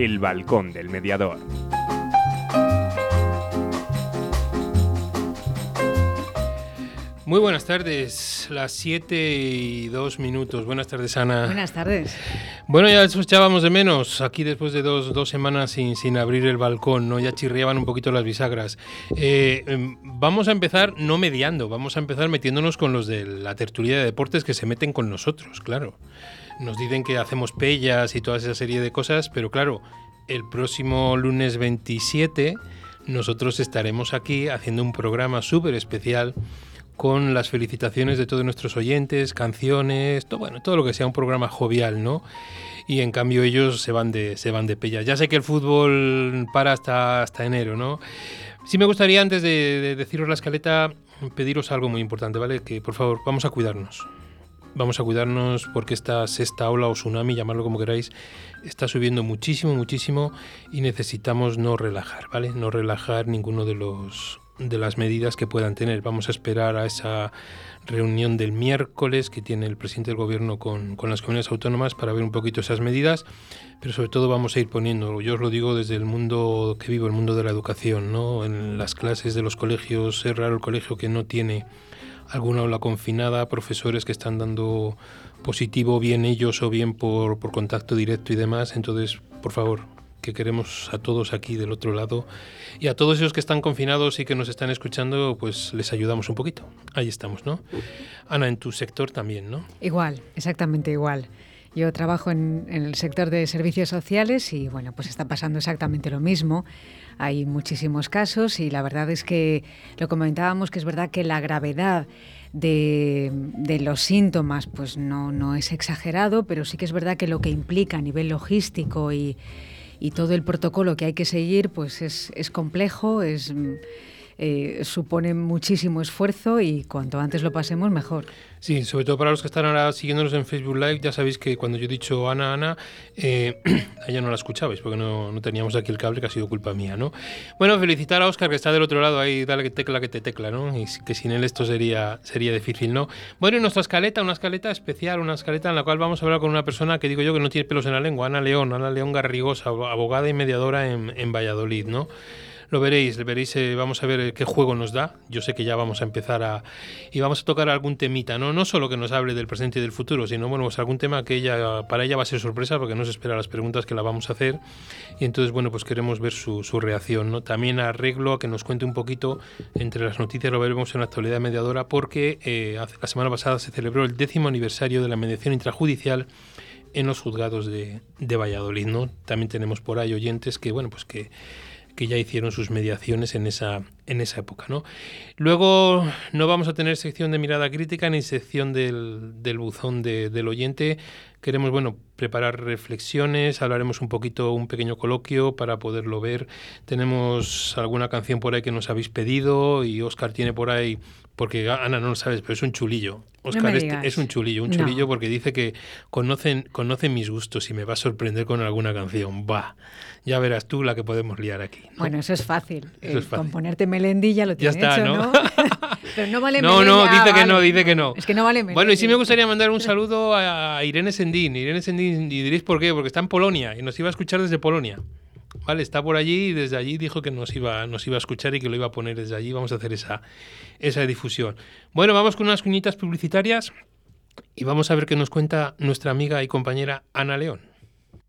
El Balcón del Mediador. Muy buenas tardes, las 7 y 2 minutos. Buenas tardes, Ana. Buenas tardes. Bueno, ya os echábamos de menos aquí después de dos, dos semanas sin, sin, abrir el balcón, ¿no? Ya chirriaban un poquito las bisagras. Eh, em, vamos a empezar no mediando, vamos a empezar metiéndonos con los de la tertulia de deportes que se meten con nosotros, claro. Nos dicen que hacemos pellas y toda esa serie de cosas, pero claro, el próximo lunes 27 nosotros estaremos aquí haciendo un programa súper especial con las felicitaciones de todos nuestros oyentes, canciones, todo, bueno, todo lo que sea un programa jovial, ¿no? Y en cambio ellos se van de, se van de pella. Ya sé que el fútbol para hasta, hasta enero, ¿no? Sí me gustaría, antes de, de deciros la escaleta, pediros algo muy importante, ¿vale? Que por favor, vamos a cuidarnos. Vamos a cuidarnos porque esta sexta ola o tsunami, llamarlo como queráis, está subiendo muchísimo, muchísimo y necesitamos no relajar, ¿vale? No relajar ninguno de los de las medidas que puedan tener. Vamos a esperar a esa reunión del miércoles que tiene el presidente del gobierno con, con, las comunidades autónomas para ver un poquito esas medidas, pero sobre todo vamos a ir poniendo, yo os lo digo desde el mundo que vivo, el mundo de la educación, ¿no? en las clases de los colegios, es raro el colegio que no tiene alguna aula confinada, profesores que están dando positivo, bien ellos o bien por, por contacto directo y demás, entonces, por favor, que queremos a todos aquí del otro lado y a todos esos que están confinados y que nos están escuchando, pues les ayudamos un poquito. Ahí estamos, ¿no? Ana, en tu sector también, ¿no? Igual, exactamente igual. Yo trabajo en, el sector de servicios sociales y bueno, pues está pasando exactamente lo mismo. Hay muchísimos casos y la verdad es que lo comentábamos que es verdad que la gravedad de, los síntomas pues no, no es exagerado, pero sí que es verdad que lo que implica a nivel logístico y, y todo el protocolo que hay que seguir pues es, es complejo, es, eh, supone muchísimo esfuerzo y cuanto antes lo pasemos mejor. Sí, sobre todo para los que están ahora siguiéndonos en Facebook Live, ya sabéis que cuando yo he dicho Ana, Ana, eh, no la escuchabais porque no, no, teníamos aquí el cable, que ha sido culpa mía, ¿no? Bueno, felicitar a Oscar que está del otro lado ahí, dale que tecla que te tecla, ¿no? Y que sin él esto sería, sería difícil, ¿no? Bueno, y nuestra escaleta, una escaleta especial, una escaleta en la cual vamos a hablar con una persona que digo yo que no tiene pelos en la lengua, Ana León, Ana León Garrigosa, abogada y mediadora en, en Valladolid, ¿no? Lo veréis, lo veréis, eh, vamos a ver qué juego nos da. Yo sé que ya vamos a empezar a y vamos a tocar algún temita, no no solo que nos hable del presente y del futuro, sino bueno, pues algún tema que ella para ella va a ser sorpresa porque no se espera las preguntas que la vamos a hacer y entonces bueno, pues queremos ver su, su reacción, ¿no? También arreglo a que nos cuente un poquito entre las noticias lo veremos en la actualidad mediadora porque eh, la semana pasada se celebró el décimo aniversario de la mediación intrajudicial en los juzgados de, de Valladolid, ¿no? También tenemos por ahí oyentes que bueno, pues que que ya hicieron sus mediaciones en esa, en esa época. ¿no? Luego no vamos a tener sección de mirada crítica ni sección del, del buzón de, del oyente. Queremos bueno, preparar reflexiones, hablaremos un poquito, un pequeño coloquio para poderlo ver. Tenemos alguna canción por ahí que nos habéis pedido y Oscar tiene por ahí, porque Ana no lo sabes, pero es un chulillo. Oscar no es, es, un chulillo, un chulillo no. porque dice que conocen, conoce mis gustos y me va a sorprender con alguna canción. Va, ya verás tú la que podemos liar aquí. ¿no? Bueno, eso es fácil. Eso es fácil. Con ponerte melendilla lo ya tiene está, hecho, ¿no? ¿no? Pero no vale No, no, dice que vale. no, dice que no. Es que no vale melendilla. Bueno, y sí me gustaría mandar un saludo a Irene Sendín. Irene Sendín, y diréis por qué, porque está en Polonia y nos iba a escuchar desde Polonia. Vale, está por allí y desde allí dijo que nos iba, nos iba a escuchar y que lo iba a poner desde allí. Vamos a hacer esa, esa difusión. Bueno, vamos con unas cuñitas publicitarias y vamos a ver qué nos cuenta nuestra amiga y compañera Ana León.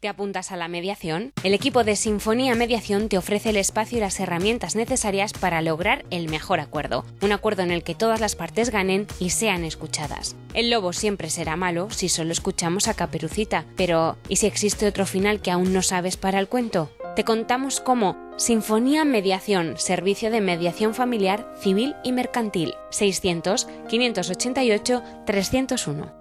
¿Te apuntas a la mediación? El equipo de Sinfonía Mediación te ofrece el espacio y las herramientas necesarias para lograr el mejor acuerdo. Un acuerdo en el que todas las partes ganen y sean escuchadas. El lobo siempre será malo si solo escuchamos a Caperucita, pero ¿y si existe otro final que aún no sabes para el cuento? Te contamos cómo Sinfonía Mediación, servicio de mediación familiar, civil y mercantil. 600 588 301.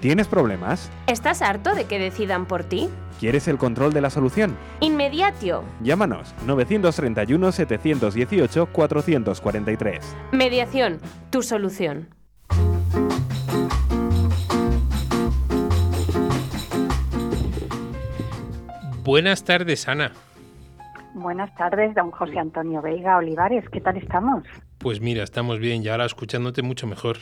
¿Tienes problemas? ¿Estás harto de que decidan por ti? ¿Quieres el control de la solución? Inmediatio. Llámanos 931-718-443. Mediación, tu solución. Buenas tardes, Ana. Buenas tardes, don José Antonio Veiga Olivares. ¿Qué tal estamos? Pues mira, estamos bien y ahora escuchándote mucho mejor.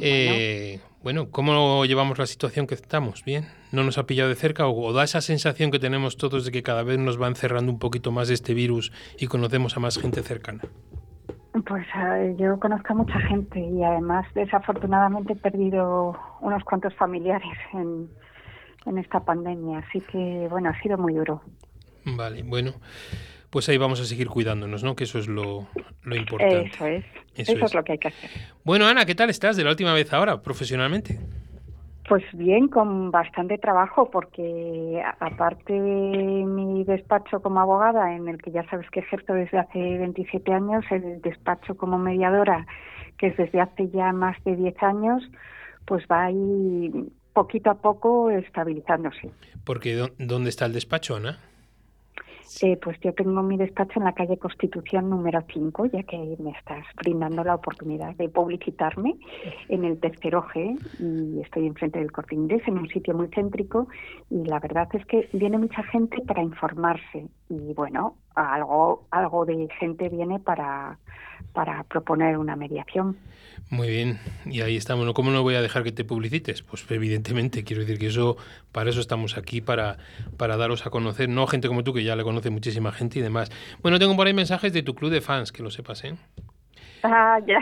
Eh, bueno, ¿cómo llevamos la situación que estamos? ¿Bien? ¿No nos ha pillado de cerca o, da esa sensación que tenemos todos de que cada vez nos va encerrando un poquito más este virus y conocemos a más gente cercana? Pues eh, yo conozco a mucha gente y además desafortunadamente he perdido unos cuantos familiares en, en esta pandemia, así que bueno, ha sido muy duro. Vale, bueno, pues ahí vamos a seguir cuidándonos, ¿no? Que eso es lo, importante. Eso es. Eso, es. lo que hay que hacer. Bueno, Ana, ¿qué tal estás de la última vez ahora, profesionalmente? Pues bien, con bastante trabajo, porque aparte de mi despacho como abogada, en el que ya sabes que ejerzo desde hace 27 años, el despacho como mediadora, que es desde hace ya más de 10 años, pues va ahí poquito a poco estabilizándose. Porque ¿dónde está el despacho, Ana? Eh, pues yo tengo mi despacho en la calle Constitución número 5, ya que me estás brindando la oportunidad de publicitarme en el tercero G y estoy enfrente del Corte Inglés, en un sitio muy céntrico y la verdad es que viene mucha gente para informarse. Y bueno, algo, algo de gente viene para, para proponer una mediación. Muy bien, y ahí estamos. ¿Cómo no voy a dejar que te publicites? Pues evidentemente, quiero decir que eso, para eso estamos aquí, para, para daros a conocer, no gente como tú, que ya le conoce muchísima gente y demás. Bueno, tengo por ahí mensajes de tu club de fans, que lo sepas, ¿eh? Ah, ya.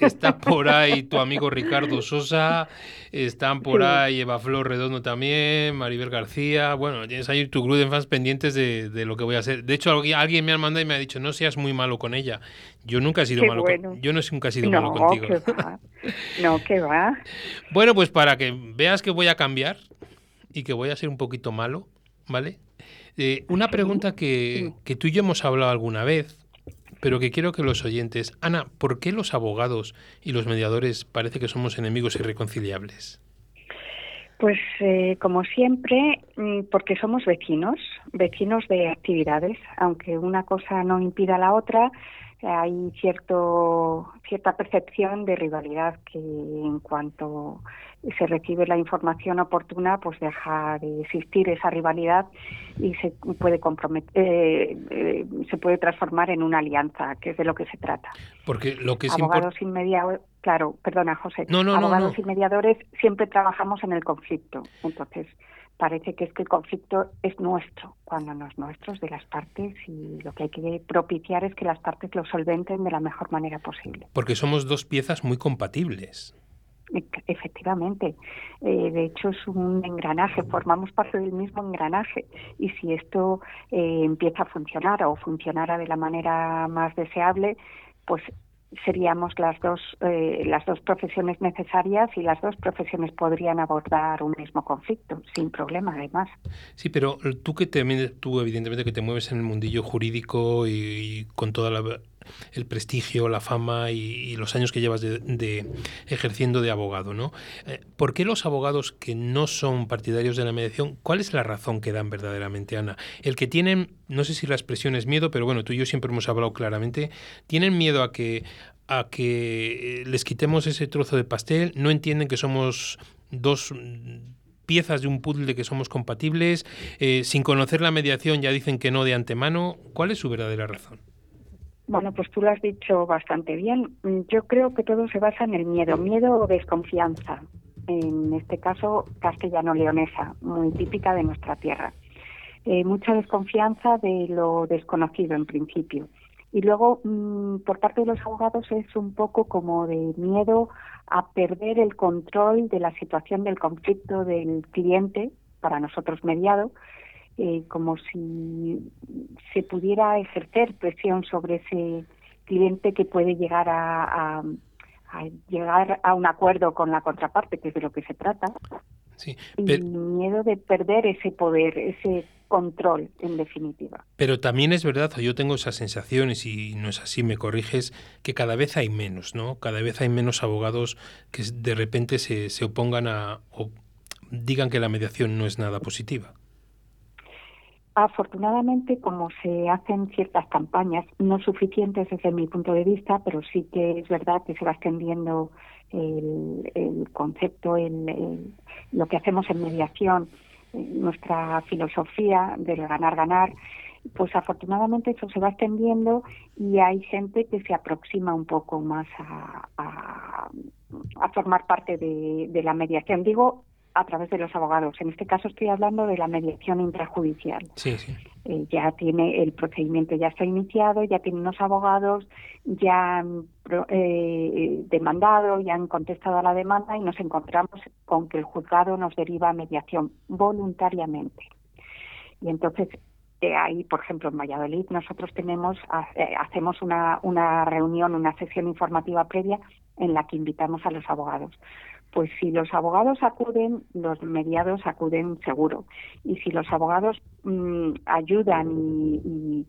Está por ahí tu amigo Ricardo Sosa, están por ahí Eva Flor Redondo también, Maribel García. Bueno, tienes ahí tu club de fans pendientes de, lo que voy a hacer. De hecho, alguien me ha mandado y me ha dicho, no seas muy malo con ella. Yo nunca he sido malo con, Yo no nunca he sido malo contigo. No, que va. Bueno, pues para que veas que voy a cambiar y que voy a ser un poquito malo, ¿vale? Eh, una pregunta que, que tú y yo hemos hablado alguna vez pero que quiero que los oyentes... Ana, ¿por qué los abogados y los mediadores parece que somos enemigos irreconciliables? Pues eh, como siempre, mm, porque somos vecinos, vecinos de actividades, aunque una cosa no impida la otra, hay cierto cierta percepción de rivalidad que en cuanto se recibe la información oportuna, pues deja de existir esa rivalidad y se puede comprometer, eh, eh, se puede transformar en una alianza, que es de lo que se trata. Porque lo que es abogados inmediatos, claro, perdona José, abogados y mediadores siempre trabajamos en el conflicto, entonces parece que es que el conflicto es nuestro, cuando no es nuestro, es de las partes y lo que hay que propiciar es que las partes lo solventen de la mejor manera posible. Porque somos dos piezas muy compatibles. Efectivamente. Eh, de hecho, es un engranaje, formamos parte del mismo engranaje. Y si esto eh, empieza a funcionar o funcionara de la manera más deseable, pues seríamos las dos eh, las dos profesiones necesarias y las dos profesiones podrían abordar un mismo conflicto sin problema además. Sí pero tú que te tú evidentemente que te mueves en el mundillo jurídico y, con toda la el prestigio, la fama y, los años que llevas de, ejerciendo de abogado, ¿no? Eh, ¿Por qué los abogados que no son partidarios de la mediación, cuál es la razón que dan verdaderamente, Ana? El que tienen, no sé si la expresión es miedo, pero bueno, tú y yo siempre hemos hablado claramente, tienen miedo a que a que eh, les quitemos ese trozo de pastel, no entienden que somos dos piezas de un puzzle que somos compatibles, eh, sin conocer la mediación ya dicen que no de antemano. ¿Cuál es su verdadera razón? Bueno, pues tú lo has dicho bastante bien. Yo creo que todo se basa en el miedo, miedo o desconfianza. En este caso, castellano-leonesa, muy típica de nuestra tierra. Eh, mucha desconfianza de lo desconocido en principio. Y luego, mm, por parte de los abogados, es un poco como de miedo a perder el control de la situación del conflicto del cliente, para nosotros mediado, eh, como si se pudiera ejercer presión sobre ese cliente que puede llegar a, a, llegar a un acuerdo con la contraparte, que es de lo que se trata. Sí, y miedo de perder ese poder, ese control, en definitiva. Pero también es verdad, yo tengo esas sensaciones, y no es así, me corriges, que cada vez hay menos, ¿no? Cada vez hay menos abogados que de repente se, se opongan a o digan que la mediación no es nada positiva. Afortunadamente, como se hacen ciertas campañas, no suficientes desde mi punto de vista, pero sí que es verdad que se va extendiendo el, concepto, el, lo que hacemos en mediación nuestra filosofía del ganar-ganar, pues afortunadamente eso se va extendiendo y hay gente que se aproxima un poco más a, a, formar parte de, de, la mediación. Digo a través de los abogados. En este caso estoy hablando de la mediación intrajudicial. Sí, sí. Eh, ya tiene el procedimiento, ya está iniciado, ya tiene unos abogados, ya han eh, demandado, ya han contestado a la demanda y nos encontramos con que el juzgado nos deriva a mediación voluntariamente. Y entonces eh, ahí, por ejemplo, en Valladolid, nosotros tenemos, eh, hacemos una, una reunión, una sesión informativa previa en la que invitamos a los abogados pues si los abogados acuden, los mediados acuden seguro. Y si los abogados mm, ayudan y,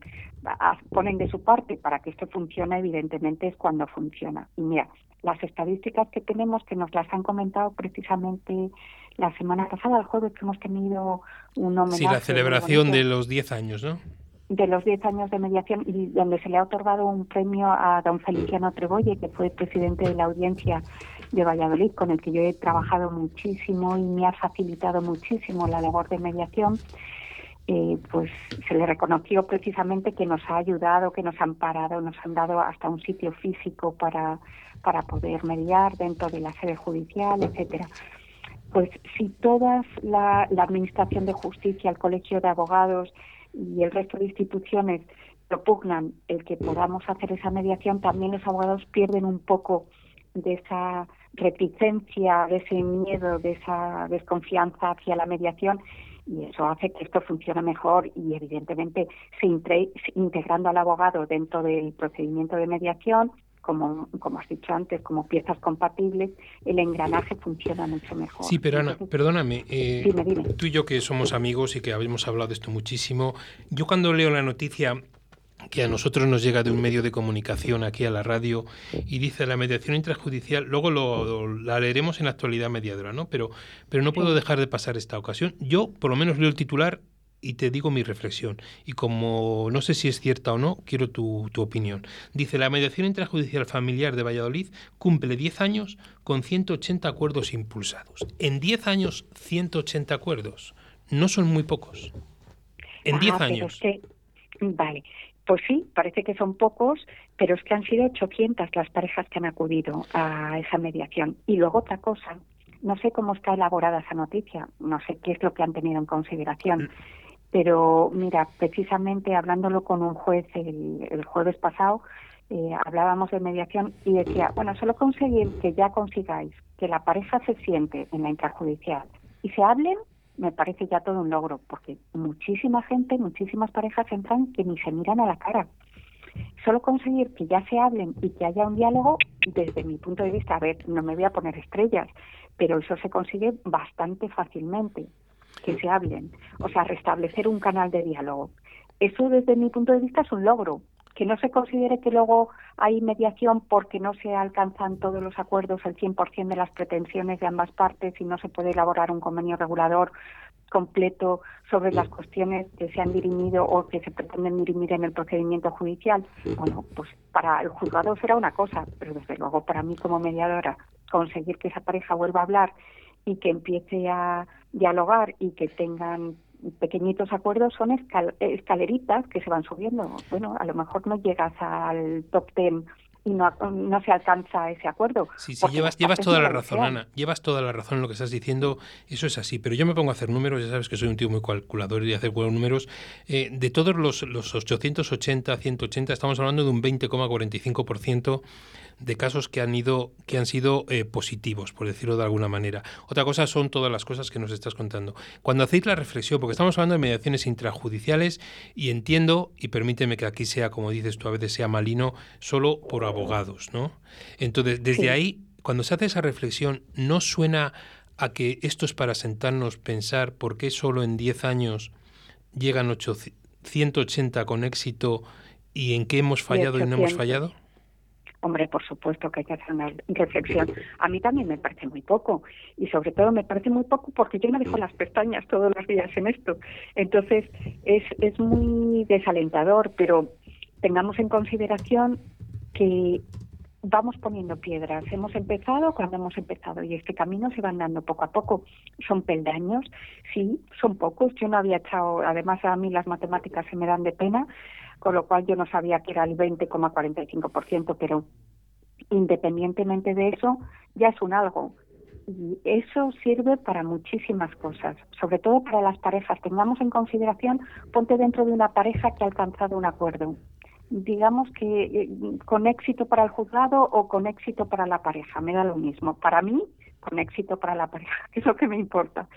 ponen de su parte para que esto funcione, evidentemente es cuando funciona. Y mira, las estadísticas que tenemos, que nos las han comentado precisamente la semana pasada, el jueves, que hemos tenido un homenaje. Sí, la celebración de los 10 años, ¿no? de los 10 años de mediación y donde se le ha otorgado un premio a don Feliciano Trebolle, que fue presidente de la audiencia de Valladolid, con el que yo he trabajado muchísimo y me ha facilitado muchísimo la labor de mediación, eh, pues se le reconoció precisamente que nos ha ayudado, que nos han parado, nos han dado hasta un sitio físico para, para poder mediar dentro de la sede judicial, etcétera. Pues si todas la, la Administración de Justicia, el Colegio de Abogados y el resto de instituciones propugnan el que podamos hacer esa mediación, también los abogados pierden un poco de esa reticencia, de ese miedo, de esa desconfianza hacia la mediación y eso hace que esto funcione mejor y evidentemente se integrando al abogado dentro del procedimiento de mediación como, como has dicho antes, como piezas compatibles, el engranaje funciona mucho mejor. Sí, pero Ana, perdóname, eh, tú y yo que somos amigos y que habíamos hablado de esto muchísimo, yo cuando leo la noticia que a nosotros nos llega de un medio de comunicación aquí a la radio y dice la mediación intrajudicial, luego lo, la leeremos en la actualidad mediadora, ¿no? Pero, pero no puedo dejar de pasar esta ocasión. Yo, por lo menos, leo el titular y te digo mi reflexión. Y como no sé si es cierta o no, quiero tu, tu opinión. Dice, la mediación intrajudicial familiar de Valladolid cumple 10 años con 180 acuerdos impulsados. En 10 años, 180 acuerdos. No son muy pocos. En 10 ah, años. vale. Pues sí, parece que son pocos, pero es que han sido 800 las parejas que han acudido a esa mediación. Y luego otra cosa, no sé cómo está elaborada esa noticia, no sé qué es lo que han tenido en consideración, mm. pero mira, precisamente hablándolo con un juez el, jueves pasado, eh, hablábamos de mediación y decía, bueno, solo conseguir que ya consigáis que la pareja se siente en la intrajudicial y se hablen me parece ya todo un logro, porque muchísima gente, muchísimas parejas entran que ni se miran a la cara. Solo conseguir que ya se hablen y que haya un diálogo, desde mi punto de vista, a ver, no me voy a poner estrellas, pero eso se consigue bastante fácilmente, que se hablen, o sea, restablecer un canal de diálogo. Eso desde mi punto de vista es un logro, que no se considere que luego hay mediación porque no se alcanzan todos los acuerdos, el 100% de las pretensiones de ambas partes y no se puede elaborar un convenio regulador completo sobre las cuestiones que se han dirimido o que se pretenden dirimir en el procedimiento judicial. Bueno, pues para el juzgado será una cosa, pero desde luego para mí como mediadora conseguir que esa pareja vuelva a hablar y que empiece a dialogar y que tengan pequeñitos acuerdos son escaleritas que se van subiendo. Bueno, a lo mejor no llegas al top ten y no, no se alcanza ese acuerdo. Sí, sí, llevas, llevas toda la razón, Ana. Llevas toda la razón en lo que estás diciendo. Eso es así. Pero yo me pongo a hacer números, ya sabes que soy un tío muy calculador y hacer buenos números. Eh, de todos los, los 880, 180, estamos hablando de un 20,45% de casos que han ido que han sido eh, positivos, por decirlo de alguna manera. Otra cosa son todas las cosas que nos estás contando. Cuando hacéis la reflexión, porque estamos hablando de mediaciones intrajudiciales y entiendo y permíteme que aquí sea como dices tú a veces sea malino solo por abogados, ¿no? Entonces desde ahí cuando se hace esa reflexión no suena a que esto es para sentarnos pensar por qué solo en 10 años llegan 180 con éxito y en qué hemos fallado y no hemos fallado? Hombre, por supuesto que hay que hacer una reflexión. A mí también me parece muy poco y sobre todo me parece muy poco porque yo me dejo las pestañas todos los días en esto. Entonces es, es muy desalentador, pero tengamos en consideración que vamos poniendo piedras. Hemos empezado cuando hemos empezado y este camino se van dando poco a poco. Son peldaños, sí, son pocos. Yo no había echado, además a mí las matemáticas se me dan de pena, con lo cual yo no sabía que era el 20,45%, pero independientemente de eso, ya es un algo. Y eso sirve para muchísimas cosas, sobre todo para las parejas. Tengamos en consideración, ponte dentro de una pareja que ha alcanzado un acuerdo digamos que eh, con éxito para el juzgado o con éxito para la pareja, me da lo mismo. Para mí, con éxito para la pareja, que es lo que me importa.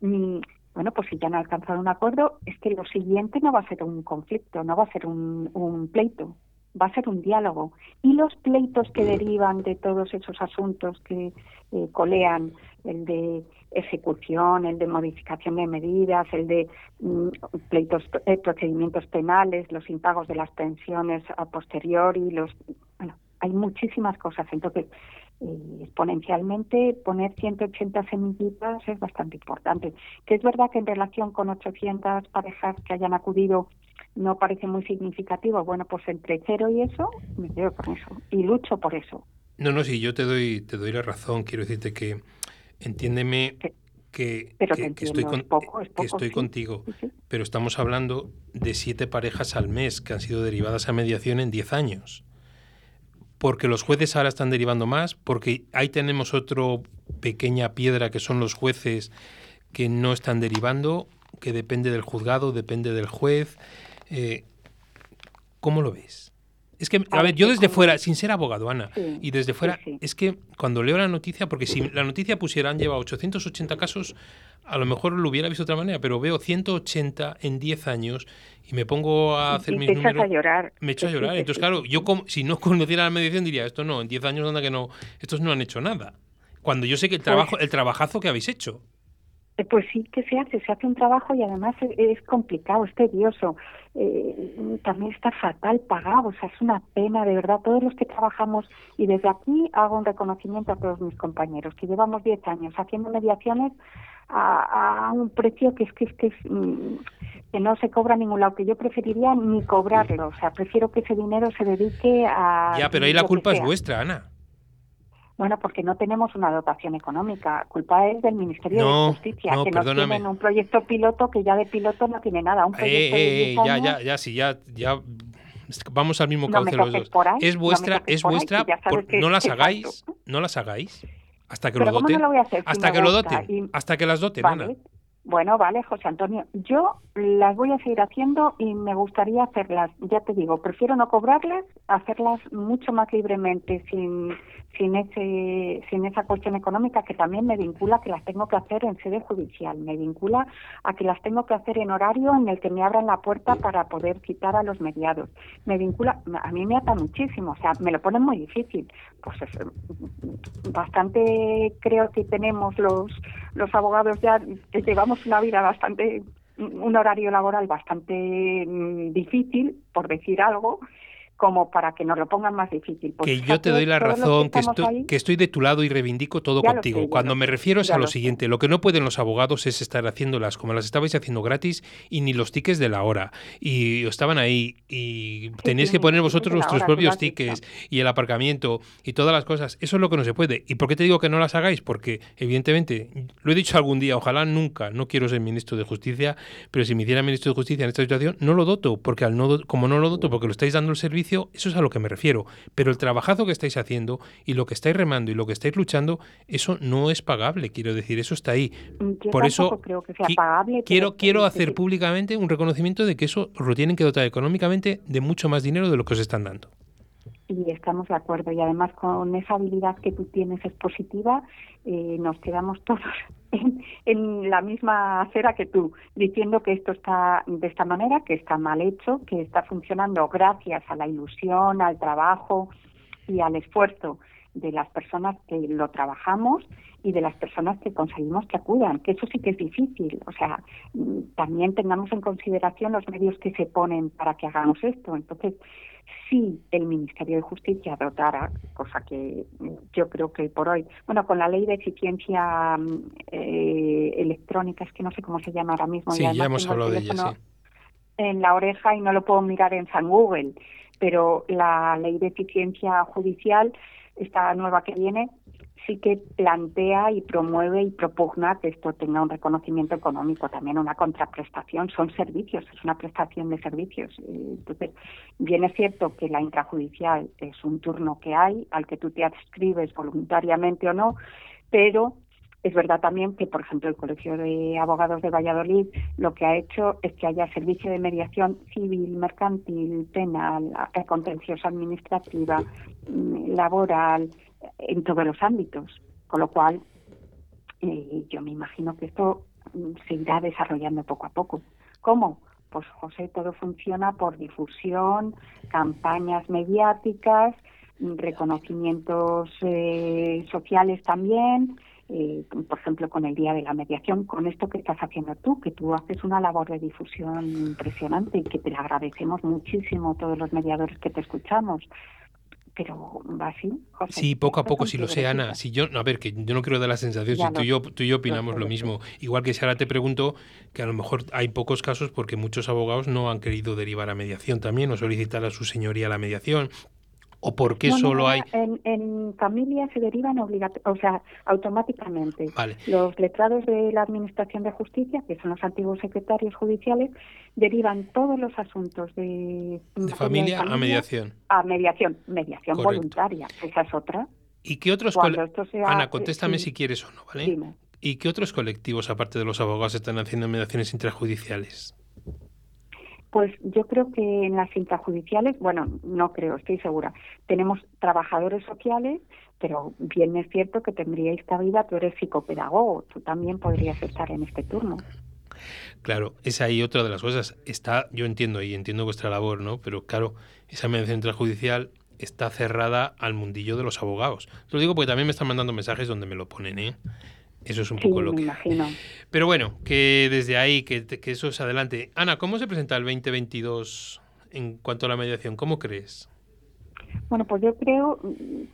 Mm, bueno, pues si ya han alcanzado un acuerdo, es que lo siguiente no va a ser un conflicto, no va a ser un, un pleito, va a ser un diálogo. Y los pleitos que derivan de todos esos asuntos que eh, colean, el de ejecución, el de modificación de medidas, el de mm, pleitos, eh, procedimientos penales, los impagos de las pensiones a posteriori, los, bueno, hay muchísimas cosas. Entonces, eh, exponencialmente poner 180 semillitas es bastante importante. Que es verdad que en relación con 800 parejas que hayan acudido no parece muy significativo. Bueno, pues entre cero y eso, me quedo con eso y lucho por eso. No, no, sí, yo te doy, te doy la razón. Quiero decirte que entiéndeme que, estoy, estoy contigo, pero estamos hablando de siete parejas al mes que han sido derivadas a mediación en diez años. Porque los jueces ahora están derivando más, porque ahí tenemos otra pequeña piedra que son los jueces que no están derivando, que depende del juzgado, depende del juez. Eh, ¿Cómo lo ves? Es que, a, ver, yo desde fuera, sin ser abogado, Ana, y desde fuera, es que cuando leo la noticia, porque si la noticia pusiera han llevado 880 casos, a lo mejor lo hubiera visto de otra manera, pero veo 180 en 10 años y me pongo a hacer mis números. a llorar. Me echo a llorar. Entonces, claro, yo como, si no conociera la mediación diría, esto no, en 10 años anda que no, estos no han hecho nada. Cuando yo sé que el pues trabajo, el trabajazo que habéis hecho. Eh, pues sí que se hace, se hace un trabajo y además es, complicado, es tedioso, eh, también está fatal pagado, o sea, es una pena, de verdad, todos los que trabajamos, y desde aquí hago un reconocimiento a todos mis compañeros, que llevamos 10 años haciendo mediaciones a, un precio que es que, es que, mm, que no se cobra a ningún lado, que yo preferiría ni cobrarlo, o sea, prefiero que ese dinero se dedique a... Ya, pero ahí la culpa es vuestra, Ana. Bueno, porque no tenemos una dotación económica. Culpa es del Ministerio de Justicia, que no tienen un proyecto piloto que ya de piloto no tiene nada. Un eh, proyecto eh, eh, ya, ya, ya, sí, ya, ya vamos al mismo cauce los dos. es vuestra, es vuestra, no las hagáis, no las hagáis hasta que lo doten, hasta que lo doten, hasta que las doten, Bueno, vale, José Antonio. Yo las voy a seguir haciendo y me gustaría hacerlas, ya te digo, prefiero no cobrarlas, hacerlas mucho más libremente, sin, sin ese sin esa cuestión económica que también me vincula que las tengo que hacer en sede judicial, me vincula a que las tengo que hacer en horario en el que me abran la puerta para poder citar a los mediados. Me vincula, a mí me ata muchísimo, o sea, me lo ponen muy difícil. Pues es, bastante creo que tenemos los los abogados ya que llevamos una vida bastante un horario laboral bastante mm, difícil, por decir algo, como para que nos lo pongan más difícil. que yo te doy la razón, que, estoy, que estoy de tu lado y reivindico todo contigo. Cuando me refiero es a lo, siguiente, lo que no pueden los abogados es estar haciéndolas como las estabais haciendo gratis y ni los tickets de la hora. Y estaban ahí y tenéis que poner vosotros vuestros propios tickets y el aparcamiento y todas las cosas. Eso es lo que no se puede. ¿Y por qué te digo que no las hagáis? Porque evidentemente, lo he dicho algún día, ojalá nunca, no quiero ser ministro de Justicia, pero si me hiciera ministro de Justicia en esta situación, no lo doto, porque al no, como no lo doto, porque lo estáis dando el servicio, eso es a lo que me refiero. Pero el trabajazo que estáis haciendo y lo que estáis remando y lo que estáis luchando, eso no es pagable, quiero decir, eso está ahí. Por eso creo que sea pagable, quiero, quiero hacer públicamente un reconocimiento de que eso lo tienen que dotar económicamente de mucho más dinero de lo que os están dando y estamos de acuerdo. Y además con esa habilidad que tú tienes expositiva, eh, nos quedamos todos en, la misma acera que tú, diciendo que esto está de esta manera, que está mal hecho, que está funcionando gracias a la ilusión, al trabajo y al esfuerzo de las personas que lo trabajamos y de las personas que conseguimos que acudan, que eso sí que es difícil. O sea, mm, también tengamos en consideración los medios que se ponen para que hagamos esto. Entonces, si el Ministerio de Justicia dotara, cosa que yo creo que por hoy, bueno, con la ley de eficiencia eh, electrónica, es que no sé cómo se llama ahora mismo. Sí, ya hemos hablado de ella, En la oreja y no lo puedo mirar en San Google. pero la ley de eficiencia judicial, esta nueva que viene, sí que plantea y promueve y propugna que esto tenga un reconocimiento económico, también una contraprestación. Son servicios, es una prestación de servicios. Entonces, bien es cierto que la intrajudicial es un turno que hay, al que tú te adscribes voluntariamente o no, pero es verdad también que, por ejemplo, el Colegio de Abogados de Valladolid lo que ha hecho es que haya servicio de mediación civil, mercantil, penal, contenciosa administrativa, mm, laboral, en todos los ámbitos. Con lo cual, eh, yo me imagino que esto mm, se irá desarrollando poco a poco. ¿Cómo? Pues José, todo funciona por difusión, campañas mediáticas, mm, reconocimientos eh, sociales también, eh, por ejemplo, con el Día de la Mediación, con esto que estás haciendo tú, que tú haces una labor de difusión impresionante y que te agradecemos muchísimo todos los mediadores que te escuchamos. Pero va así, José. Sí, poco a poco, si lo sé, Ana. Si yo, a ver, que yo no quiero dar la sensación, si tú y, yo, tú y yo opinamos lo, mismo. Igual que si ahora te pregunto que a lo mejor hay pocos casos porque muchos abogados no han querido derivar a mediación también o solicitar a su señoría la mediación ¿O por qué solo hay...? En, en familia se derivan o sea, automáticamente. Los letrados de la Administración de Justicia, que son los antiguos secretarios judiciales, derivan todos los asuntos de... De familia, a mediación. A mediación, mediación voluntaria. Esa es otra. ¿Y qué otros... Ana, contéstame si quieres o no, ¿vale? ¿Y qué otros colectivos, aparte de los abogados, están haciendo mediaciones intrajudiciales? Pues yo creo que en las intrajudiciales, bueno, no creo, estoy segura, tenemos trabajadores sociales, pero bien es cierto que tendríais cabida, tú eres psicopedagogo, tú también podrías estar en este turno. Claro, esa ahí otra de las cosas. Está, yo entiendo y entiendo vuestra labor, ¿no? Pero claro, esa mediación intrajudicial está cerrada al mundillo de los abogados. Lo digo porque también me están mandando mensajes donde me lo ponen, ¿eh? Eso es un poco lo que. Imagino. Pero bueno, que desde ahí, que, que, eso es adelante. Ana, ¿cómo se presenta el 2022 en cuanto a la mediación? ¿Cómo crees? Bueno, pues yo creo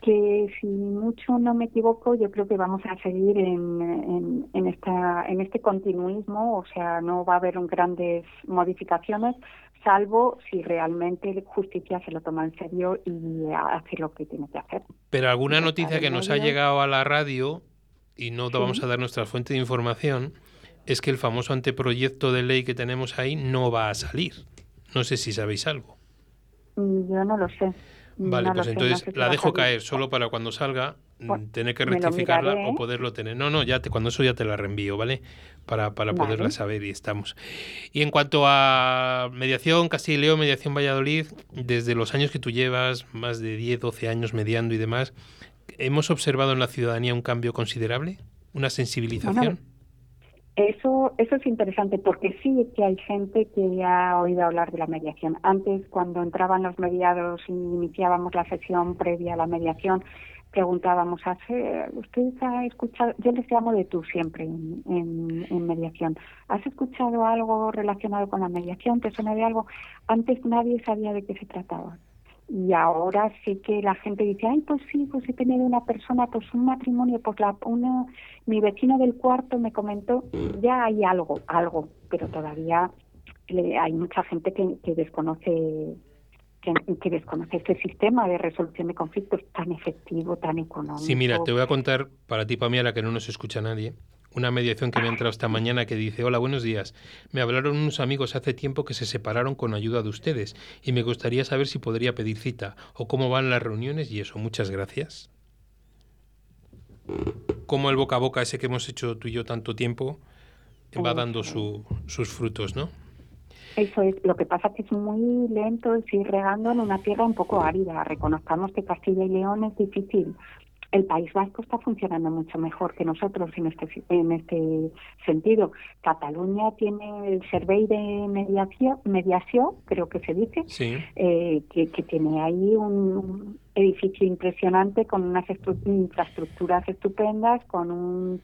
que si mucho no me equivoco, yo creo que vamos a seguir en, en, esta, en este continuismo, o sea, no va a haber grandes modificaciones, salvo si realmente justicia se lo toma en serio y hace lo que tiene que hacer. Pero alguna noticia que nos ha llegado a la radio y no vamos a dar nuestra fuente de información, es que el famoso anteproyecto de ley que tenemos ahí no va a salir. No sé si sabéis algo. Mm, yo no lo sé. Vale, pues entonces la dejo caer solo para cuando salga mm, tener que rectificarla o poderlo tener. No, no, ya te, cuando eso ya te la reenvío, ¿vale? Para, para poderla saber y estamos. Y en cuanto a mediación, Castilla y León, mediación Valladolid, desde los años que tú llevas, más de 10, 12 años mediando y demás, ¿Hemos observado en la ciudadanía un cambio considerable? ¿Una sensibilización? eso, eso es interesante porque sí que hay gente que ha oído hablar de la mediación. Antes, cuando entraban los mediados y iniciábamos la sesión previa a la mediación, preguntábamos, ¿usted ha escuchado? Yo les llamo de tú siempre en, en, mediación. ¿Has escuchado algo relacionado con la mediación? ¿Te suena de algo? Antes nadie sabía de qué se trataba y ahora sí que la gente dice ay pues sí pues he tenido una persona pues un matrimonio pues la una mi vecino del cuarto me comentó ya hay algo algo pero todavía hay mucha gente que, que desconoce que, que, desconoce este sistema de resolución de conflictos tan efectivo tan económico sí mira te voy a contar para ti para mí a la que no nos escucha nadie una mediación que me ha entrado esta mañana que dice, hola, buenos días. Me hablaron unos amigos hace tiempo que se separaron con ayuda de ustedes y me gustaría saber si podría pedir cita o cómo van las reuniones y eso. Muchas gracias. Como el boca a boca ese que hemos hecho tú y yo tanto tiempo va dando sus frutos, ¿no? Eso es, lo que pasa es que es muy lento es ir regando en una tierra un poco árida. Reconozcamos que Castilla y León es difícil el País Vasco está funcionando mucho mejor que nosotros en este, en este sentido. Cataluña tiene el Survey de Mediación, mediación creo que se dice, eh, que, tiene ahí un edificio impresionante con unas infraestructuras estupendas, con un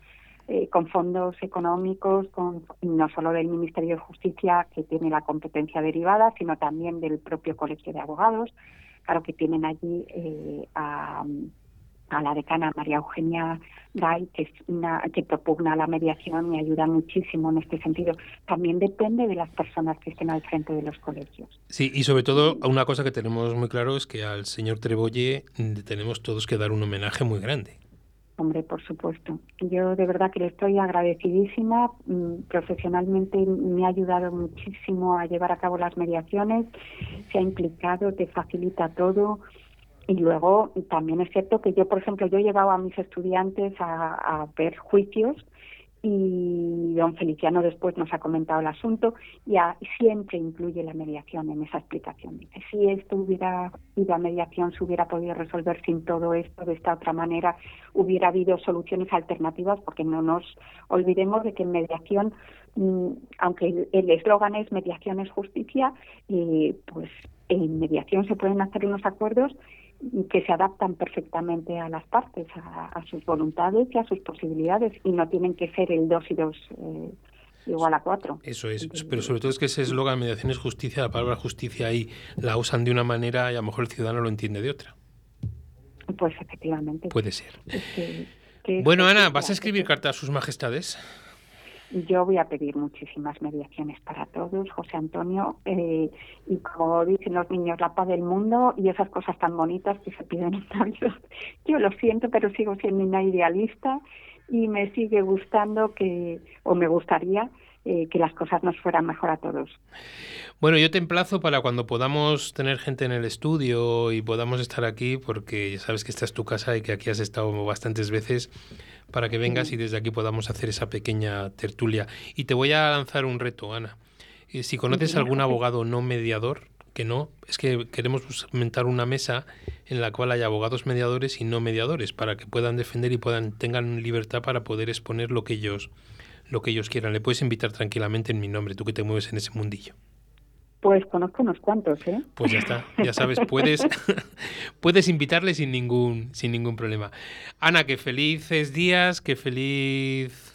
eh, con fondos económicos, con no solo del Ministerio de Justicia, que tiene la competencia derivada, sino también del propio Colegio de Abogados. Claro que tienen allí eh, a a la decana María Eugenia Gay, que es una que propugna la mediación y ayuda muchísimo en este sentido. También depende de las personas que estén al frente de los colegios. Sí, y sobre todo una cosa que tenemos muy claro es que al señor Trebolle tenemos todos que dar un homenaje muy grande. Hombre, por supuesto. Yo de verdad que le estoy agradecidísima. Mm, profesionalmente me ha ayudado muchísimo a llevar a cabo las mediaciones, se ha implicado, te facilita todo. Y luego también es cierto que yo, por ejemplo, yo he llevado a mis estudiantes a, a ver juicios y don Feliciano después nos ha comentado el asunto y siempre incluye la mediación en esa explicación. Dice, si esto hubiera ido a mediación, se hubiera podido resolver sin todo esto, de esta otra manera, hubiera habido soluciones alternativas, porque no nos olvidemos de que en mediación, mm, aunque el eslogan es mediación es justicia, eh, pues en mediación se pueden hacer unos acuerdos que se adaptan perfectamente a las partes, a, sus voluntades y a sus posibilidades, y no tienen que ser el 2 y 2 eh, igual a 4. Eso es, pero sobre todo es que ese eslogan mediación es justicia, la palabra justicia ahí la usan de una manera y a lo mejor el ciudadano lo entiende de otra. Pues efectivamente. Puede ser. bueno, Ana, ¿vas a escribir carta a sus majestades? Yo voy a pedir muchísimas mediaciones para todos, José Antonio, eh, y como dicen los niños, la paz del mundo y esas cosas tan bonitas que se piden en Navidad. Yo lo siento, pero sigo siendo una idealista y me sigue gustando que, o me gustaría, eh, que las cosas nos fueran mejor a todos. Bueno, yo te emplazo para cuando podamos tener gente en el estudio y podamos estar aquí, porque ya sabes que esta es tu casa y que aquí has estado bastantes veces, para que vengas y desde aquí podamos hacer esa pequeña tertulia. Y te voy a lanzar un reto, Ana. Eh, si conoces algún abogado no mediador, que no, es que queremos inventar una mesa en la cual haya abogados mediadores y no mediadores para que puedan defender y puedan tengan libertad para poder exponer lo que ellos lo que ellos quieran. Le puedes invitar tranquilamente en mi nombre, tú que te mueves en ese mundillo. Pues conozco unos cuantos, ¿eh? Pues ya está, ya sabes, puedes, puedes invitarle sin ningún, sin ningún problema. Ana, que felices días, que feliz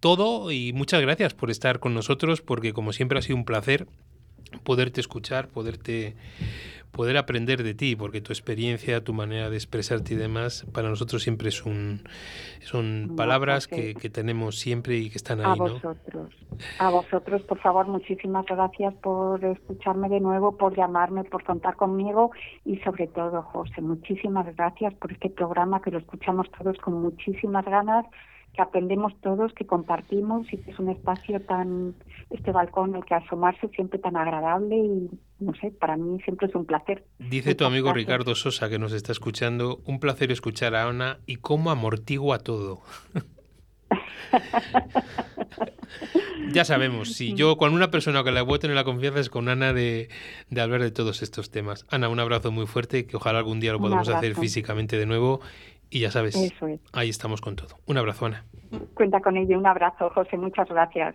todo y muchas gracias por estar con nosotros, porque como siempre ha sido un placer poderte escuchar, poderte poder aprender de ti, porque tu experiencia, tu manera de expresarte y demás, para nosotros siempre es un, son palabras que, que, tenemos siempre y que están ahí. A vosotros, a vosotros, por favor, muchísimas gracias por escucharme de nuevo, por llamarme, por contar conmigo. Y sobre todo, José, muchísimas gracias por este programa que lo escuchamos todos con muchísimas ganas que aprendemos todos, que compartimos y que es un espacio tan, este balcón el que asomarse siempre tan agradable y no sé, para mí siempre es un placer. Dice tu amigo Ricardo Sosa que nos está escuchando, un placer escuchar a Ana y cómo amortigua todo. ya sabemos, si yo con una persona que le voy a tener la confianza es con Ana de, de, hablar de todos estos temas. Ana, un abrazo muy fuerte, que ojalá algún día lo podamos hacer físicamente de nuevo y ya sabes, ahí estamos con todo. Un abrazo, Ana. Cuenta con ello. Un abrazo, José. Muchas gracias.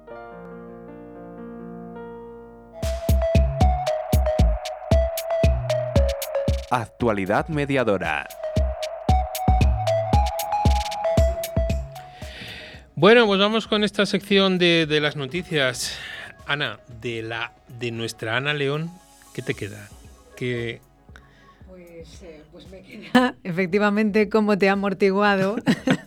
Actualidad mediadora. Bueno, pues vamos con esta sección de, de las noticias. Ana, de la de nuestra Ana León, ¿qué te queda? ¿Qué, Pues, eh, pues me queda efectivamente cómo te ha amortiguado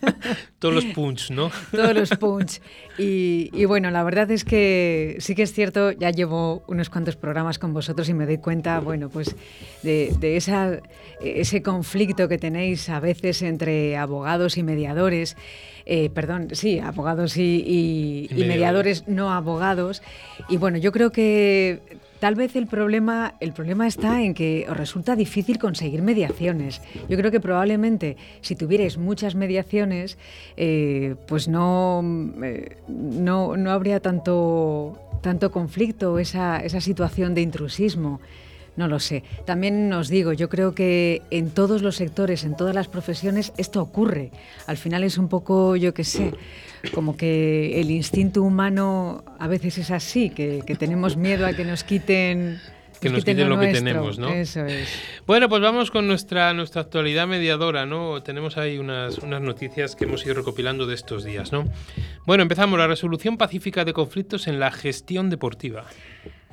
todos los punch, ¿no? todos los punch. Y, y bueno, la verdad es que sí que es cierto, ya llevo unos cuantos programas con vosotros y me doy cuenta, bueno, pues de, de esa, ese conflicto que tenéis a veces entre abogados y mediadores. Eh, perdón, sí, abogados y, y- Y y mediadores no abogados. Y bueno, yo creo que Tal vez el problema, el problema está en que os resulta difícil conseguir mediaciones. Yo creo que probablemente si tuvierais muchas mediaciones, eh, pues no, eh, no, no habría tanto, tanto conflicto, esa, esa situación de intrusismo. No lo sé. También os digo, yo creo que en todos los sectores, en todas las profesiones, esto ocurre. Al final es un poco, yo qué sé, como que el instinto humano a veces es así, que, que tenemos miedo a que nos quiten, Que nos quiten lo que tenemos, ¿no? Eso es. Bueno, pues vamos con nuestra, nuestra actualidad mediadora, ¿no? Tenemos ahí unas, unas noticias que hemos ido recopilando de estos días, ¿no? Bueno, empezamos. La resolución pacífica de conflictos en la gestión deportiva.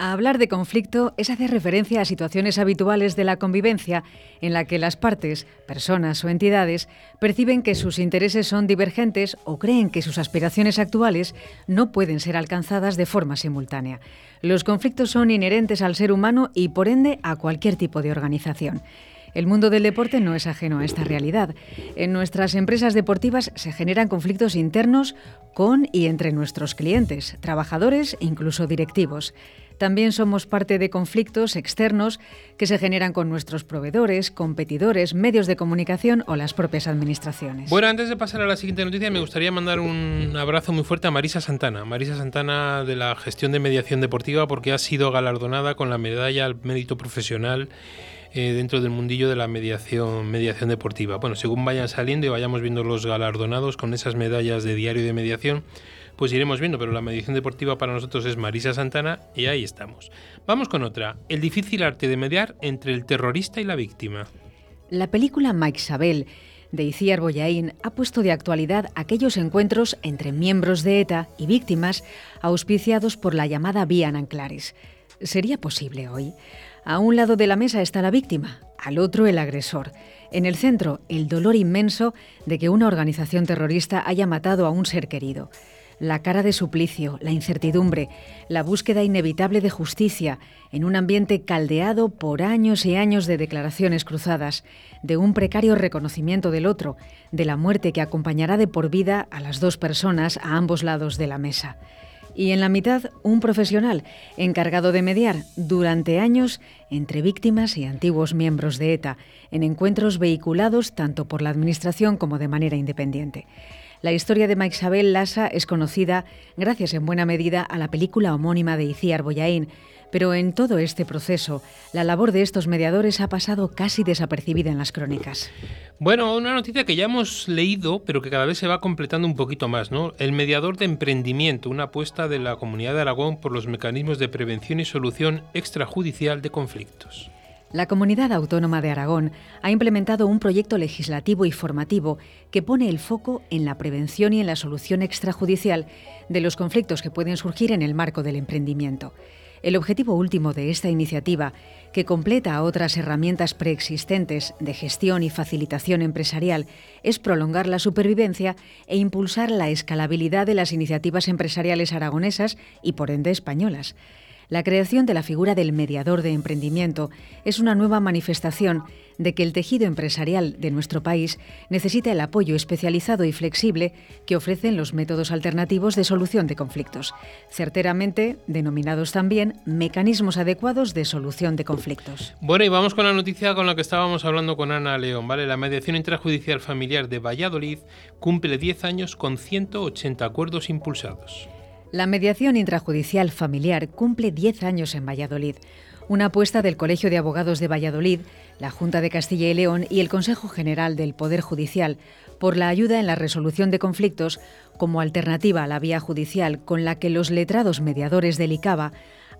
Hablar de conflicto es hacer referencia a situaciones habituales de la convivencia en la que las partes, personas o entidades, perciben que sus intereses son divergentes o creen que sus aspiraciones actuales no pueden ser alcanzadas de forma simultánea. Los conflictos son inherentes al ser humano y por ende a cualquier tipo de organización. El mundo del deporte no es ajeno a esta realidad. En nuestras empresas deportivas se generan conflictos internos con y entre nuestros clientes, trabajadores e incluso directivos. También somos parte de conflictos externos que se generan con nuestros proveedores, competidores, medios de comunicación o las propias administraciones. Bueno, antes de pasar a la siguiente noticia, me gustaría mandar un abrazo muy fuerte a Marisa Santana. Marisa Santana de la gestión de mediación deportiva porque ha sido galardonada con la medalla al mérito profesional eh, dentro del mundillo de la mediación, mediación deportiva. Bueno, según vayan saliendo y vayamos viendo los galardonados con esas medallas de diario de mediación, pues iremos viendo, pero la mediación deportiva para nosotros es Marisa Santana y ahí estamos. Vamos con otra, el difícil arte de mediar entre el terrorista y la víctima. La película Mike Sabel de Iciar Boyain ha puesto de actualidad aquellos encuentros entre miembros de ETA y víctimas auspiciados por la llamada Vía Nanclares. ¿Sería posible hoy? A un lado de la mesa está la víctima, al otro el agresor. En el centro, el dolor inmenso de que una organización terrorista haya matado a un ser querido. La cara de suplicio, la incertidumbre, la búsqueda inevitable de justicia en un ambiente caldeado por años y años de declaraciones cruzadas, de un precario reconocimiento del otro, de la muerte que acompañará de por vida a las dos personas a ambos lados de la mesa. Y en la mitad, un profesional encargado de mediar durante años entre víctimas y antiguos miembros de ETA, en encuentros vehiculados tanto por la Administración como de manera independiente. La historia de Mike Sabel Lassa es conocida gracias en buena medida a la película homónima de Iciar Boyain, pero en todo este proceso, la labor de estos mediadores ha pasado casi desapercibida en las crónicas. Bueno, una noticia que ya hemos leído, pero que cada vez se va completando un poquito más, ¿no? El mediador de emprendimiento, una apuesta de la Comunidad de Aragón por los mecanismos de prevención y solución extrajudicial de conflictos. La Comunidad Autónoma de Aragón ha implementado un proyecto legislativo y formativo que pone el foco en la prevención y en la solución extrajudicial de los conflictos que pueden surgir en el marco del emprendimiento. El objetivo último de esta iniciativa, que completa otras herramientas preexistentes de gestión y facilitación empresarial, es prolongar la supervivencia e impulsar la escalabilidad de las iniciativas empresariales aragonesas y por ende españolas. La creación de la figura del mediador de emprendimiento es una nueva manifestación de que el tejido empresarial de nuestro país necesita el apoyo especializado y flexible que ofrecen los métodos alternativos de solución de conflictos, certeramente denominados también mecanismos adecuados de solución de conflictos. Bueno, y vamos con la noticia con la que estábamos hablando con Ana León, ¿vale? La mediación intrajudicial familiar de Valladolid cumple 10 años con 180 acuerdos impulsados. La mediación intrajudicial familiar cumple 10 años en Valladolid. Una apuesta del Colegio de Abogados de Valladolid, la Junta de Castilla y León y el Consejo General del Poder Judicial por la ayuda en la resolución de conflictos como alternativa a la vía judicial con la que los letrados mediadores del ICABA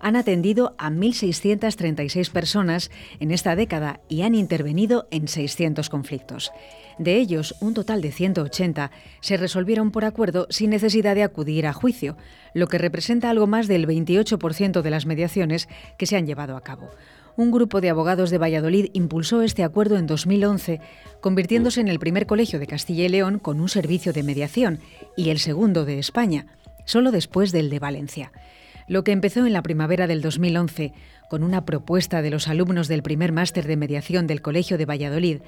han atendido a 1.636 personas en esta década y han intervenido en 600 conflictos. De ellos, un total de 180 se resolvieron por acuerdo sin necesidad de acudir a juicio, lo que representa algo más del 28% de las mediaciones que se han llevado a cabo. Un grupo de abogados de Valladolid impulsó este acuerdo en 2011, convirtiéndose en el primer colegio de Castilla y León con un servicio de mediación y el segundo de España, solo después del de Valencia. Lo que empezó en la primavera del 2011 con una propuesta de los alumnos del primer máster de mediación del Colegio de Valladolid,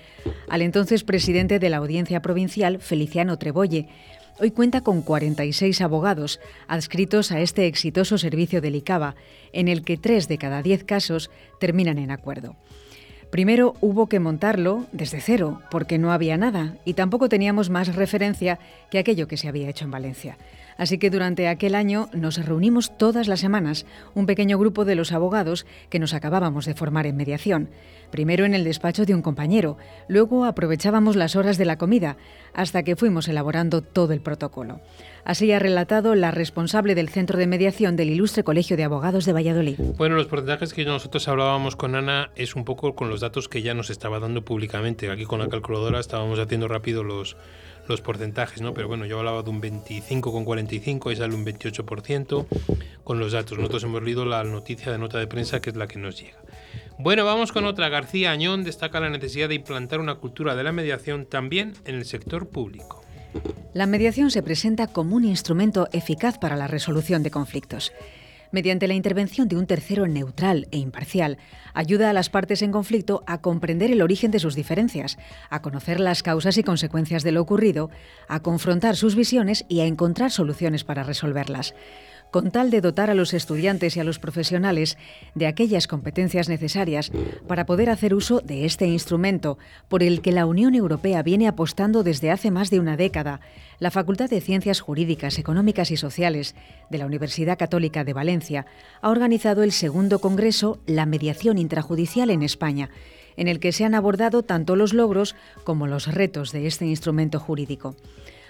al entonces presidente de la Audiencia Provincial, Feliciano Trebolle. Hoy cuenta con 46 abogados adscritos a este exitoso servicio del ICABA, en el que tres de cada diez casos terminan en acuerdo. Primero hubo que montarlo desde cero, porque no había nada y tampoco teníamos más referencia que aquello que se había hecho en Valencia. Así que durante aquel año nos reunimos todas las semanas, un pequeño grupo de los abogados que nos acabábamos de formar en mediación. Primero en el despacho de un compañero, luego aprovechábamos las horas de la comida, hasta que fuimos elaborando todo el protocolo. Así ha relatado la responsable del Centro de Mediación del Ilustre Colegio de Abogados de Valladolid. Bueno, los porcentajes que nosotros hablábamos con Ana es un poco con los datos que ya nos estaba dando públicamente. Aquí con la calculadora estábamos haciendo rápido los, los porcentajes, ¿no? Pero bueno, yo hablaba de un 25,45 y sale un 28% con los datos. Nosotros hemos leído la noticia de nota de prensa que es la que nos llega. Bueno, vamos con otra. García Añón destaca la necesidad de implantar una cultura de la mediación también en el sector público. La mediación se presenta como un instrumento eficaz para la resolución de conflictos mediante la intervención de un tercero neutral e imparcial, ayuda a las partes en conflicto a comprender el origen de sus diferencias, a conocer las causas y consecuencias de lo ocurrido, a confrontar sus visiones y a encontrar soluciones para resolverlas con tal de dotar a los estudiantes y a los profesionales de aquellas competencias necesarias para poder hacer uso de este instrumento por el que la Unión Europea viene apostando desde hace más de una década. La Facultad de Ciencias Jurídicas, Económicas y Sociales de la Universidad Católica de Valencia ha organizado el segundo Congreso La Mediación Intrajudicial en España, en el que se han abordado tanto los logros como los retos de este instrumento jurídico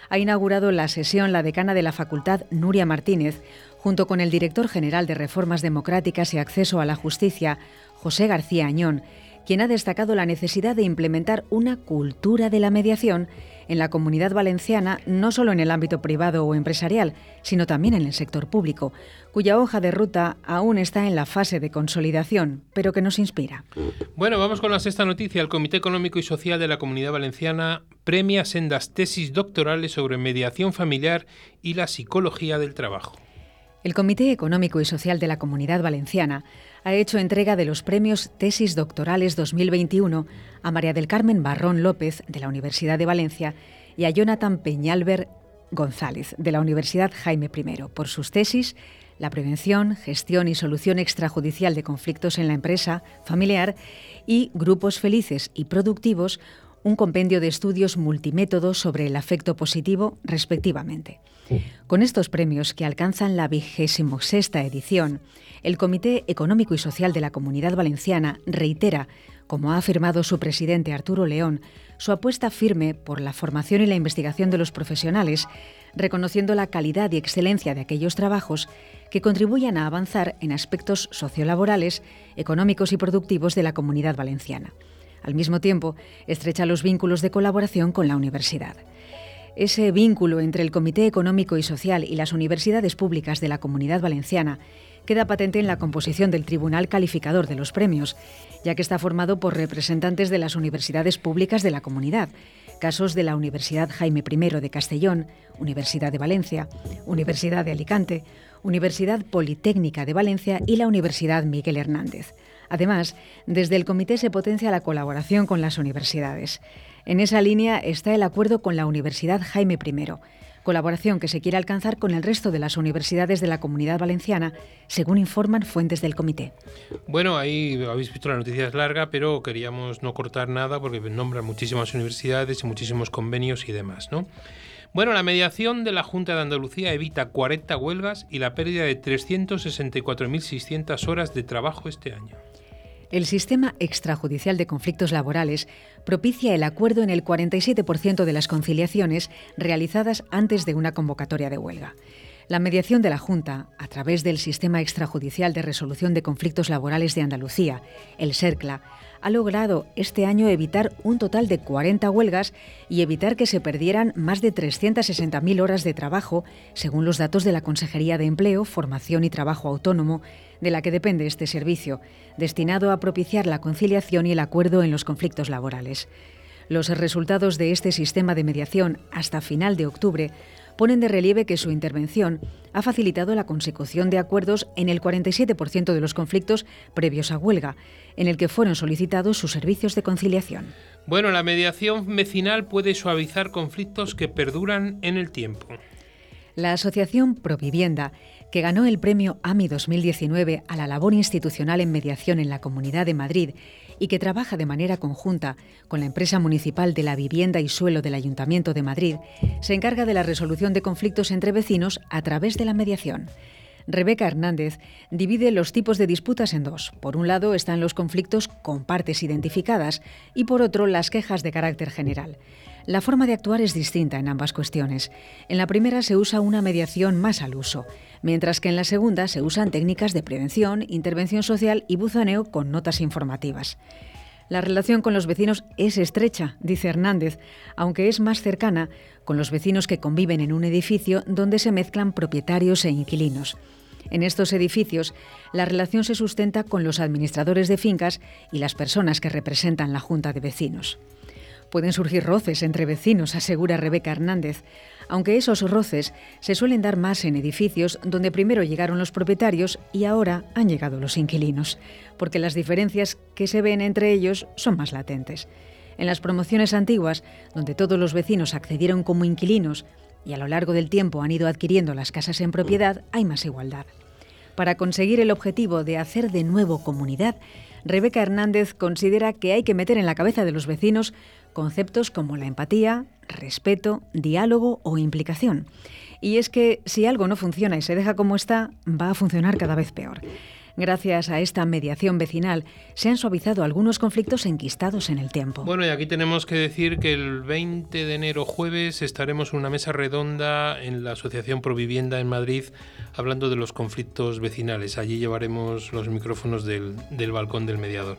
ha inaugurado la sesión la decana de la facultad, Nuria Martínez, junto con el director general de Reformas Democráticas y Acceso a la Justicia, José García Añón, quien ha destacado la necesidad de implementar una cultura de la mediación en la comunidad valenciana, no solo en el ámbito privado o empresarial, sino también en el sector público, cuya hoja de ruta aún está en la fase de consolidación, pero que nos inspira. Bueno, vamos con la sexta noticia. El Comité Económico y Social de la Comunidad Valenciana premia sendas tesis doctorales sobre mediación familiar y la psicología del trabajo. El Comité Económico y Social de la Comunidad Valenciana ha hecho entrega de los premios Tesis Doctorales 2021 a María del Carmen Barrón López, de la Universidad de Valencia, y a Jonathan Peñalver González, de la Universidad Jaime I, por sus tesis La prevención, gestión y solución extrajudicial de conflictos en la empresa familiar y Grupos felices y productivos, un compendio de estudios multimétodos sobre el afecto positivo, respectivamente. Con estos premios, que alcanzan la vigésimo sexta edición, el Comité Económico y Social de la Comunidad Valenciana reitera, como ha afirmado su presidente Arturo León, su apuesta firme por la formación y la investigación de los profesionales, reconociendo la calidad y excelencia de aquellos trabajos que contribuyan a avanzar en aspectos sociolaborales, económicos y productivos de la comunidad valenciana. Al mismo tiempo, estrecha los vínculos de colaboración con la universidad. Ese vínculo entre el Comité Económico y Social y las universidades públicas de la Comunidad Valenciana queda patente en la composición del Tribunal Calificador de los Premios, ya que está formado por representantes de las universidades públicas de la comunidad, casos de la Universidad Jaime I de Castellón, Universidad de Valencia, Universidad de Alicante, Universidad Politécnica de Valencia y la Universidad Miguel Hernández. Además, desde el comité se potencia la colaboración con las universidades. En esa línea está el acuerdo con la Universidad Jaime I, colaboración que se quiere alcanzar con el resto de las universidades de la comunidad valenciana, según informan fuentes del comité. Bueno, ahí habéis visto la noticia es larga, pero queríamos no cortar nada porque nombran muchísimas universidades y muchísimos convenios y demás, ¿no? Bueno, la mediación de la Junta de Andalucía evita 40 huelgas y la pérdida de 364.600 horas de trabajo este año. El sistema extrajudicial de conflictos laborales propicia el acuerdo en el 47% de las conciliaciones realizadas antes de una convocatoria de huelga. La mediación de la Junta, a través del Sistema Extrajudicial de Resolución de Conflictos Laborales de Andalucía, el SERCLA, ha logrado este año evitar un total de 40 huelgas y evitar que se perdieran más de 360.000 horas de trabajo, según los datos de la Consejería de Empleo, Formación y Trabajo Autónomo, de la que depende este servicio, destinado a propiciar la conciliación y el acuerdo en los conflictos laborales. Los resultados de este sistema de mediación hasta final de octubre ponen de relieve que su intervención ha facilitado la consecución de acuerdos en el 47% de los conflictos previos a huelga, en el que fueron solicitados sus servicios de conciliación. Bueno, la mediación vecinal puede suavizar conflictos que perduran en el tiempo. La Asociación Provivienda, que ganó el premio AMI 2019 a la labor institucional en mediación en la Comunidad de Madrid y que trabaja de manera conjunta con la empresa municipal de la vivienda y suelo del Ayuntamiento de Madrid, se encarga de la resolución de conflictos entre vecinos a través de la mediación. Rebeca Hernández divide los tipos de disputas en dos. Por un lado están los conflictos con partes identificadas y por otro las quejas de carácter general. La forma de actuar es distinta en ambas cuestiones. En la primera se usa una mediación más al uso, mientras que en la segunda se usan técnicas de prevención, intervención social y buzoneo con notas informativas. La relación con los vecinos es estrecha, dice Hernández, aunque es más cercana con los vecinos que conviven en un edificio donde se mezclan propietarios e inquilinos. En estos edificios, la relación se sustenta con los administradores de fincas y las personas que representan la Junta de Vecinos. Pueden surgir roces entre vecinos, asegura Rebeca Hernández, aunque esos roces se suelen dar más en edificios donde primero llegaron los propietarios y ahora han llegado los inquilinos, porque las diferencias que se ven entre ellos son más latentes. En las promociones antiguas, donde todos los vecinos accedieron como inquilinos y a lo largo del tiempo han ido adquiriendo las casas en propiedad, hay más igualdad. Para conseguir el objetivo de hacer de nuevo comunidad, Rebeca Hernández considera que hay que meter en la cabeza de los vecinos conceptos como la empatía, respeto, diálogo o implicación. Y es que si algo no funciona y se deja como está, va a funcionar cada vez peor. Gracias a esta mediación vecinal se han suavizado algunos conflictos enquistados en el tiempo. Bueno, y aquí tenemos que decir que el 20 de enero jueves estaremos en una mesa redonda en la Asociación Provivienda en Madrid hablando de los conflictos vecinales. Allí llevaremos los micrófonos del, del balcón del mediador.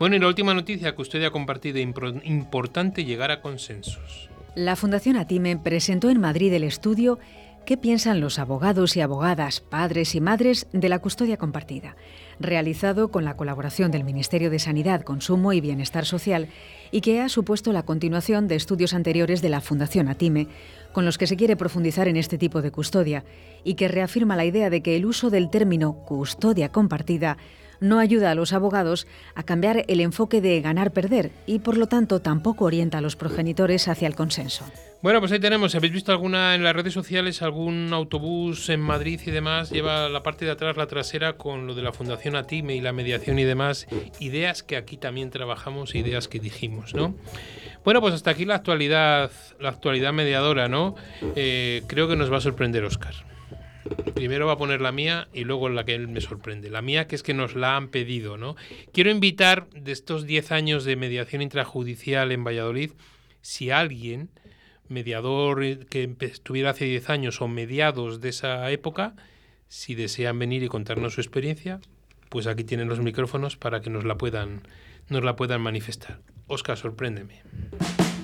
Bueno, y la última noticia que usted ha compartido, importante llegar a consensos. La Fundación Atime presentó en Madrid el estudio ¿Qué piensan los abogados y abogadas, padres y madres de la custodia compartida? realizado con la colaboración del Ministerio de Sanidad, Consumo y Bienestar Social y que ha supuesto la continuación de estudios anteriores de la Fundación Atime, con los que se quiere profundizar en este tipo de custodia y que reafirma la idea de que el uso del término custodia compartida no ayuda a los abogados a cambiar el enfoque de ganar-perder y por lo tanto tampoco orienta a los progenitores hacia el consenso. Bueno, pues ahí tenemos, habéis visto alguna en las redes sociales, algún autobús en Madrid y demás, lleva la parte de atrás, la trasera, con lo de la Fundación Atime y la mediación y demás, ideas que aquí también trabajamos, ideas que dijimos, ¿no? Bueno, pues hasta aquí la actualidad, la actualidad mediadora, ¿no? Eh, creo que nos va a sorprender Oscar. Primero va a poner la mía y luego la que él me sorprende. La mía que es que nos la han pedido, ¿no? Quiero invitar de estos 10 años de mediación intrajudicial en Valladolid, si alguien, mediador que estuviera hace 10 años o mediados de esa época, si desean venir y contarnos su experiencia, pues aquí tienen los micrófonos para que nos la puedan, nos la puedan manifestar. Oscar, sorpréndeme.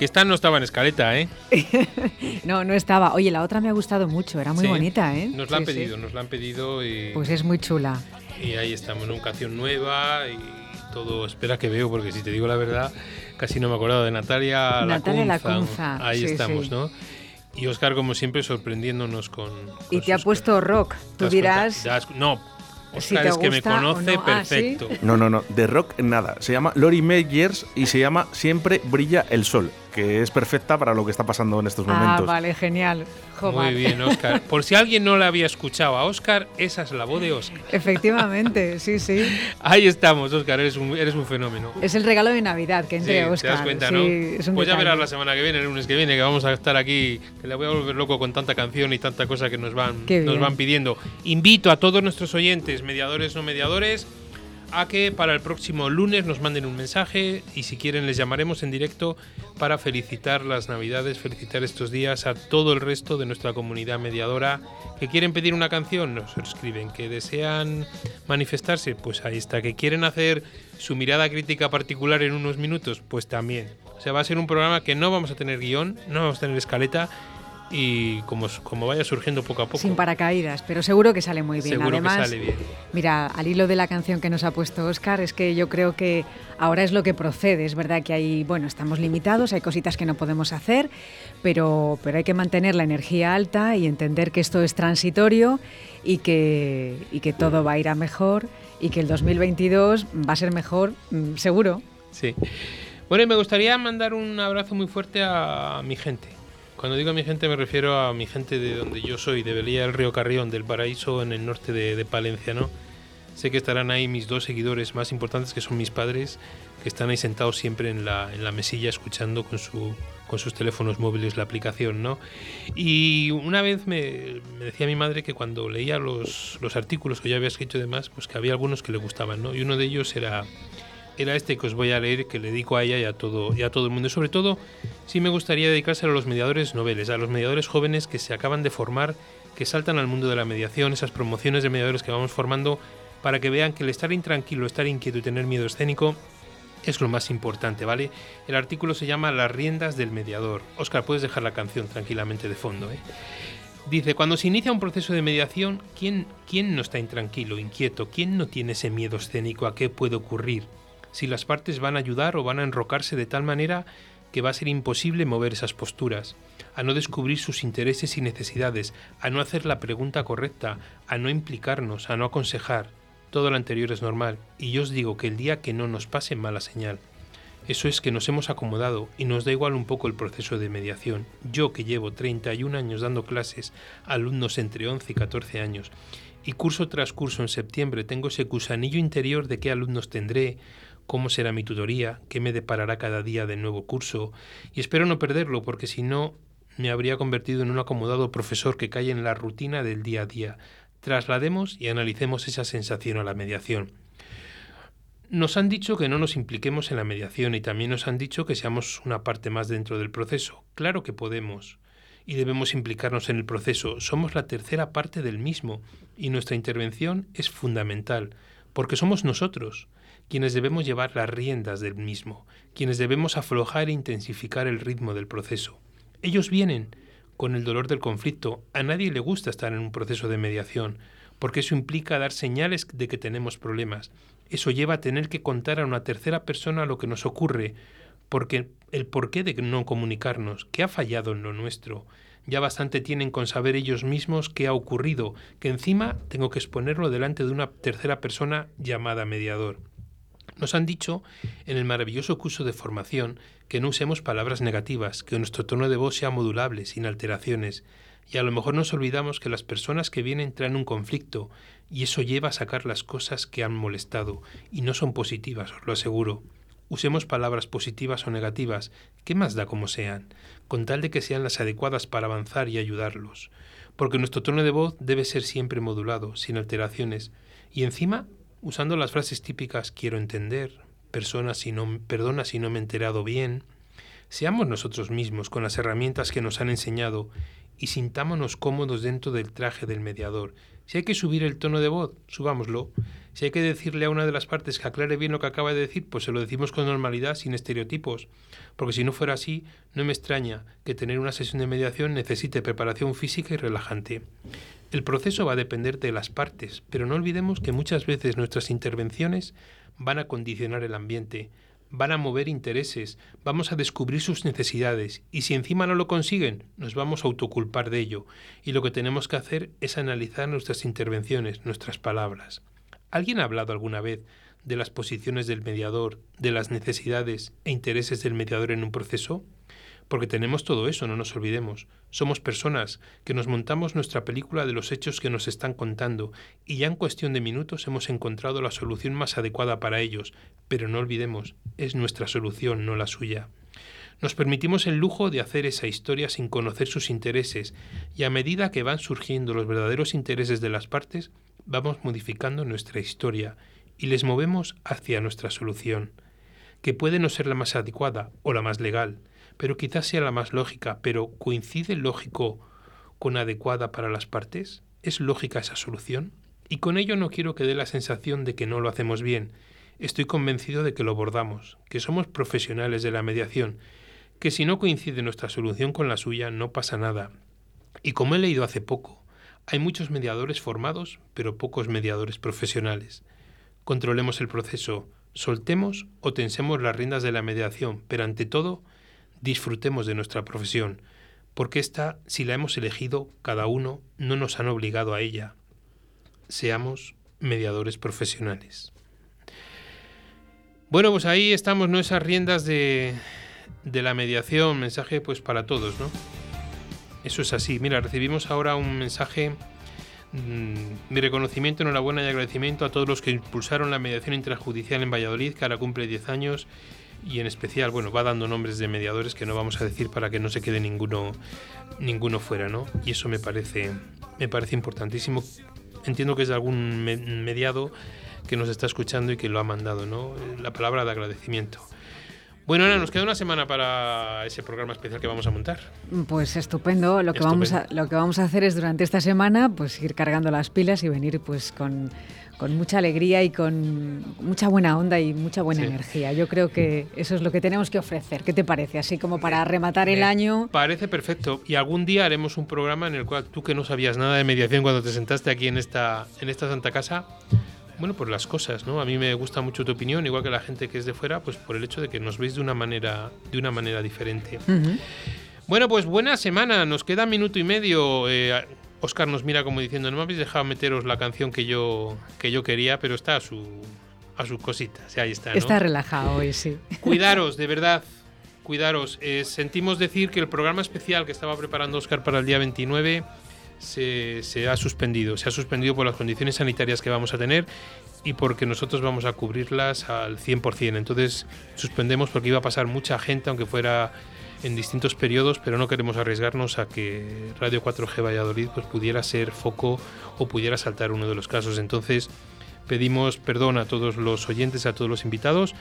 Que esta no estaba en escaleta, ¿eh? No, no estaba. Oye, la otra me ha gustado mucho, era muy Sí. bonita, ¿eh? Nos la han Sí, sí. pedido, nos la han pedido y, Pues es muy chula. y ahí estamos, una canción nueva y todo. Espera que veo, porque si te digo la verdad, casi no me he acordado de Natalia Natalia Lacunza. Lacunza, Ahí sí, estamos, sí. ¿no? Y Oscar, como siempre, sorprendiéndonos con. Y con te ha puesto rock. ¿Te Tú dirás. No, Oscar es que me conoce no. Ah, ¿sí? perfecto. No, no, no, de rock nada. Se llama Lori Meyers y se llama Siempre brilla el sol, que es perfecta para lo que está pasando en estos Ah, momentos. vale, genial. Muy bien, Oscar. Por si alguien no la había escuchado a Oscar, esa es la voz de Oscar. Efectivamente, sí, sí. Ahí estamos, Oscar, eres un, eres un fenómeno. Es el regalo de Navidad que entre Sí, Oscar. te das cuenta, Sí, ¿no? es un pues ya verás la semana que viene, el lunes que viene, que vamos a estar aquí, que le voy a volver loco con tanta canción y tanta cosa que nos van, nos van pidiendo. Invito a todos nuestros oyentes, mediadores o mediadores, a que para el próximo lunes nos manden un mensaje y si quieren les llamaremos en directo para felicitar las Navidades, felicitar estos días a todo el resto de nuestra comunidad mediadora que quieren pedir una canción, nos escriben, que desean manifestarse, pues ahí está, que quieren hacer su mirada crítica particular en unos minutos, pues también. O sea, va a ser un programa que no vamos a tener guion, no vamos a tener escaleta y como, como vaya surgiendo poco a poco. Sin paracaídas, pero seguro que sale muy bien. Seguro que sale bien. Mira, al hilo de la canción que nos ha puesto Oscar, es que yo creo que ahora es lo que procede. Es verdad que hay, bueno, estamos limitados, hay cositas que no podemos hacer, pero, pero hay que mantener la energía alta y entender que esto es transitorio y que, y que todo va a ir a mejor y que el 2022 va a ser mejor, mm, seguro. Sí. Bueno, y me gustaría mandar un abrazo muy fuerte a mi gente. Cuando digo a mi gente me refiero a mi gente de donde yo soy, de Belía del Río Carrión, del Paraíso en el norte de, de Palencia, ¿no? Sé que estarán ahí mis dos seguidores más importantes, que son mis padres, que están ahí sentados siempre en la, en la mesilla escuchando con, su, con sus teléfonos móviles la aplicación, ¿no? Y una vez me, me decía mi madre que cuando leía los, los artículos que yo había escrito y demás, pues que había algunos que le gustaban, ¿no? Y uno de ellos era era este que os voy a leer, que le dedico a ella y a todo, y a todo el mundo. Y sobre todo, sí me gustaría dedicárselo a los mediadores noveles, a los mediadores jóvenes que se acaban de formar, que saltan al mundo de la mediación, esas promociones de mediadores que vamos formando, para que vean que el estar intranquilo, estar inquieto y tener miedo escénico es lo más importante, ¿vale? El artículo se llama Las riendas del mediador. Oscar, puedes dejar la canción tranquilamente de fondo, ¿eh? Dice, cuando se inicia un proceso de mediación, ¿quién, ¿quién no está intranquilo, inquieto? ¿Quién no tiene ese miedo escénico a qué puede ocurrir? Si las partes van a ayudar o van a enrocarse de tal manera que va a ser imposible mover esas posturas, a no descubrir sus intereses y necesidades, a no hacer la pregunta correcta, a no implicarnos, a no aconsejar. todo lo anterior es normal, y yo os digo que el día que no nos pase mala señal. Eso es que nos hemos acomodado y nos da igual un poco el proceso de mediación. Yo que llevo 31 años dando clases a alumnos entre 11 y 14 años y curso tras curso en septiembre tengo ese gusanillo interior de qué alumnos tendré, cómo será mi tutoría, qué me deparará cada día del nuevo curso y espero no perderlo porque si no me habría convertido en un acomodado profesor que cae en la rutina del día a día. Traslademos y analicemos esa sensación a la mediación. Nos han dicho que no nos impliquemos en la mediación y también nos han dicho que seamos una parte más dentro del proceso. Claro que podemos y debemos implicarnos en el proceso. Somos la tercera parte del mismo y nuestra intervención es fundamental, porque somos nosotros quienes debemos llevar las riendas del mismo, quienes debemos aflojar e intensificar el ritmo del proceso. Ellos vienen con el dolor del conflicto. A nadie le gusta estar en un proceso de mediación, porque eso implica dar señales de que tenemos problemas. Eso lleva a tener que contar a una tercera persona lo que nos ocurre, porque el porqué de no comunicarnos, qué ha fallado en lo nuestro. Ya bastante tienen con saber ellos mismos qué ha ocurrido, que encima tengo que exponerlo delante de una tercera persona llamada mediador. Nos han dicho en el maravilloso curso de formación que no usemos palabras negativas, que nuestro tono de voz sea modulable, sin alteraciones, y a lo mejor nos olvidamos que las personas que vienen traen un conflicto, y eso lleva a sacar las cosas que han molestado, y no son positivas, os lo aseguro. Usemos palabras positivas o negativas, ¿qué más da como sean? Con tal de que sean las adecuadas para avanzar y ayudarlos. Porque nuestro tono de voz debe ser siempre modulado, sin alteraciones, y encima usando las frases típicas quiero entender, persona si no, perdona si no me he enterado bien. Seamos nosotros mismos con las herramientas que nos han enseñado y sintámonos cómodos dentro del traje del mediador. Si hay que subir el tono de voz, subámoslo. Si hay que decirle a una de las partes que aclare bien lo que acaba de decir, pues se lo decimos con normalidad, sin estereotipos. Porque si no fuera así, no me extraña que tener una sesión de mediación necesite preparación física y relajante. El proceso va a depender de las partes, pero no olvidemos que muchas veces nuestras intervenciones van a condicionar el ambiente, van a mover intereses, vamos a descubrir sus necesidades y si encima no lo consiguen, nos vamos a autoculpar de ello y lo que tenemos que hacer es analizar nuestras intervenciones, nuestras palabras. ¿Alguien ha hablado alguna vez de las posiciones del mediador, de las necesidades e intereses del mediador en un proceso? Porque tenemos todo eso, no nos olvidemos. Somos personas que nos montamos nuestra película de los hechos que nos están contando y ya en cuestión de minutos hemos encontrado la solución más adecuada para ellos. Pero no olvidemos, es nuestra solución, no la suya. Nos permitimos el lujo de hacer esa historia sin conocer sus intereses y a medida que van surgiendo los verdaderos intereses de las partes, vamos modificando nuestra historia y les movemos hacia nuestra solución, que puede no ser la más adecuada o la más legal, pero quizás sea la más lógica, pero ¿coincide lógico con adecuada para las partes? ¿Es lógica esa solución? Y con ello no quiero que dé la sensación de que no lo hacemos bien. Estoy convencido de que lo abordamos, que somos profesionales de la mediación, que si no coincide nuestra solución con la suya no pasa nada. Y como he leído hace poco, hay muchos mediadores formados, pero pocos mediadores profesionales. Controlemos el proceso, soltemos o tensemos las riendas de la mediación, pero ante todo, disfrutemos de nuestra profesión, porque esta, si la hemos elegido cada uno, no nos han obligado a ella. Seamos mediadores profesionales. Bueno, pues ahí estamos, ¿no? Esas riendas de, de la mediación, mensaje pues para todos, ¿no? Eso es así. Mira, recibimos ahora un mensaje, mmm, mi reconocimiento, enhorabuena y agradecimiento a todos los que impulsaron la mediación intrajudicial en Valladolid, que ahora cumple 10 años y en especial, bueno, va dando nombres de mediadores que no vamos a decir para que no se quede ninguno, ninguno fuera, ¿no? Y eso me parece, me parece importantísimo. Entiendo que es de algún mediado que nos está escuchando y que lo ha mandado, ¿no? La palabra de agradecimiento. Bueno, Ana, nos queda una semana para ese programa especial que vamos a montar. Pues estupendo. Lo que, Estupendo. Vamos, a, lo que vamos a hacer es durante esta semana pues ir cargando las pilas y venir pues con, con mucha alegría y con mucha buena onda y mucha buena Sí. energía. Yo creo que eso es lo que tenemos que ofrecer. ¿Qué te parece? Así como para rematar el Me año. Parece perfecto. Y algún día haremos un programa en el cual tú que no sabías nada de mediación cuando te sentaste aquí en esta, en esta Santa Casa, bueno, por las cosas, ¿no? A mí me gusta mucho tu opinión, igual que la gente que es de fuera, pues por el hecho de que nos veis de una manera, de una manera diferente. Bueno, pues buena semana. Nos queda minuto y medio. Eh, Oscar nos mira como diciendo, no me habéis dejado meteros la canción que yo, que yo quería, pero está a su a sus cositas. Y ahí está. ¿no? Está relajado hoy, sí. Cuidaros, de verdad. Cuidaros. Eh, sentimos decir que el programa especial que estaba preparando Oscar para el día 29 se, se ha suspendido. Se ha suspendido por las condiciones sanitarias que vamos a tener y porque nosotros vamos a cubrirlas al 100%. Entonces suspendemos porque iba a pasar mucha gente, aunque fuera en distintos periodos, pero no queremos arriesgarnos a que Radio 4G Valladolid pues, pudiera ser foco o pudiera saltar uno de los casos. Entonces pedimos perdón a todos los oyentes, a todos los invitados,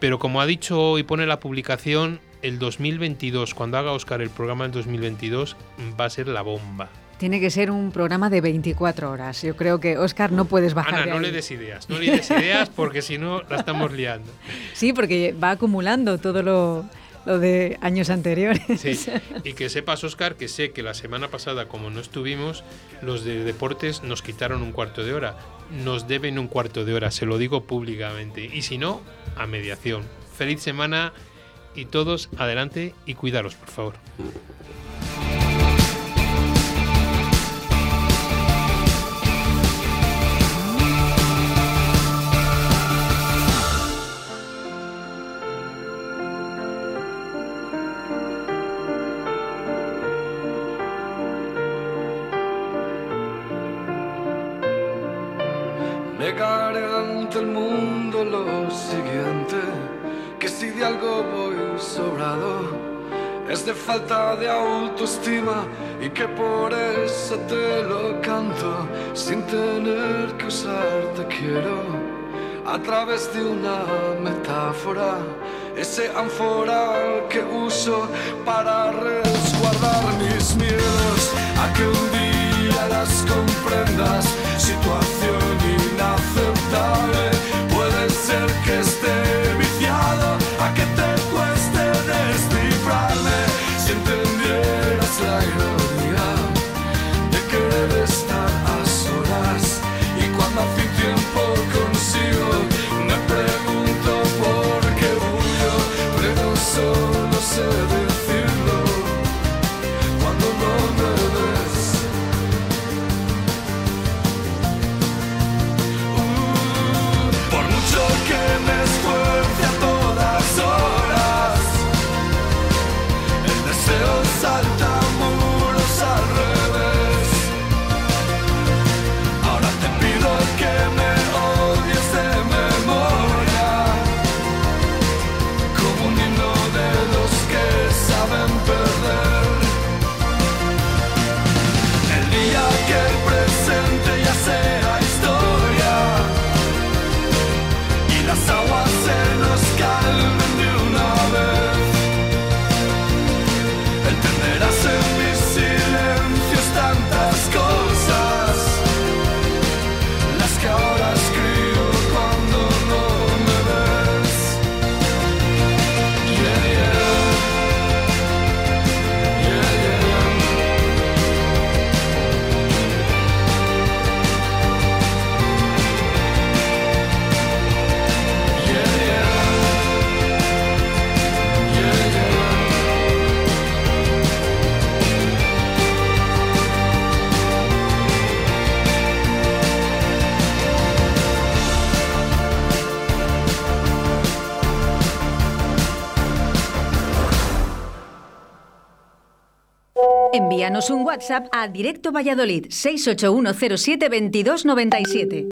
pero como ha dicho y pone la publicación, el 2022, cuando haga Oscar el programa del 2022, va a ser la bomba. Tiene que ser un programa de 24 horas. Yo creo que, Oscar, no puedes bajar Ana, de no ahí. le des ideas, no le des ideas porque si no la estamos liando. Sí, porque va acumulando todo lo, lo de años anteriores. Sí. Y que sepas, Oscar, que sé que la semana pasada, como no estuvimos, los de deportes nos quitaron un cuarto de hora. Nos deben un cuarto de hora, se lo digo públicamente. Y si no, a mediación. Feliz semana y todos adelante y cuidaros, por favor. Falta de autoestima y que por eso te lo canto, sin tener que usar te quiero, a través de una metáfora, ese ánfora que uso para resguardar mis miedos, a que un día las comprendas, situación inaceptable, puede ser que esté Un WhatsApp a Directo Valladolid 681072297.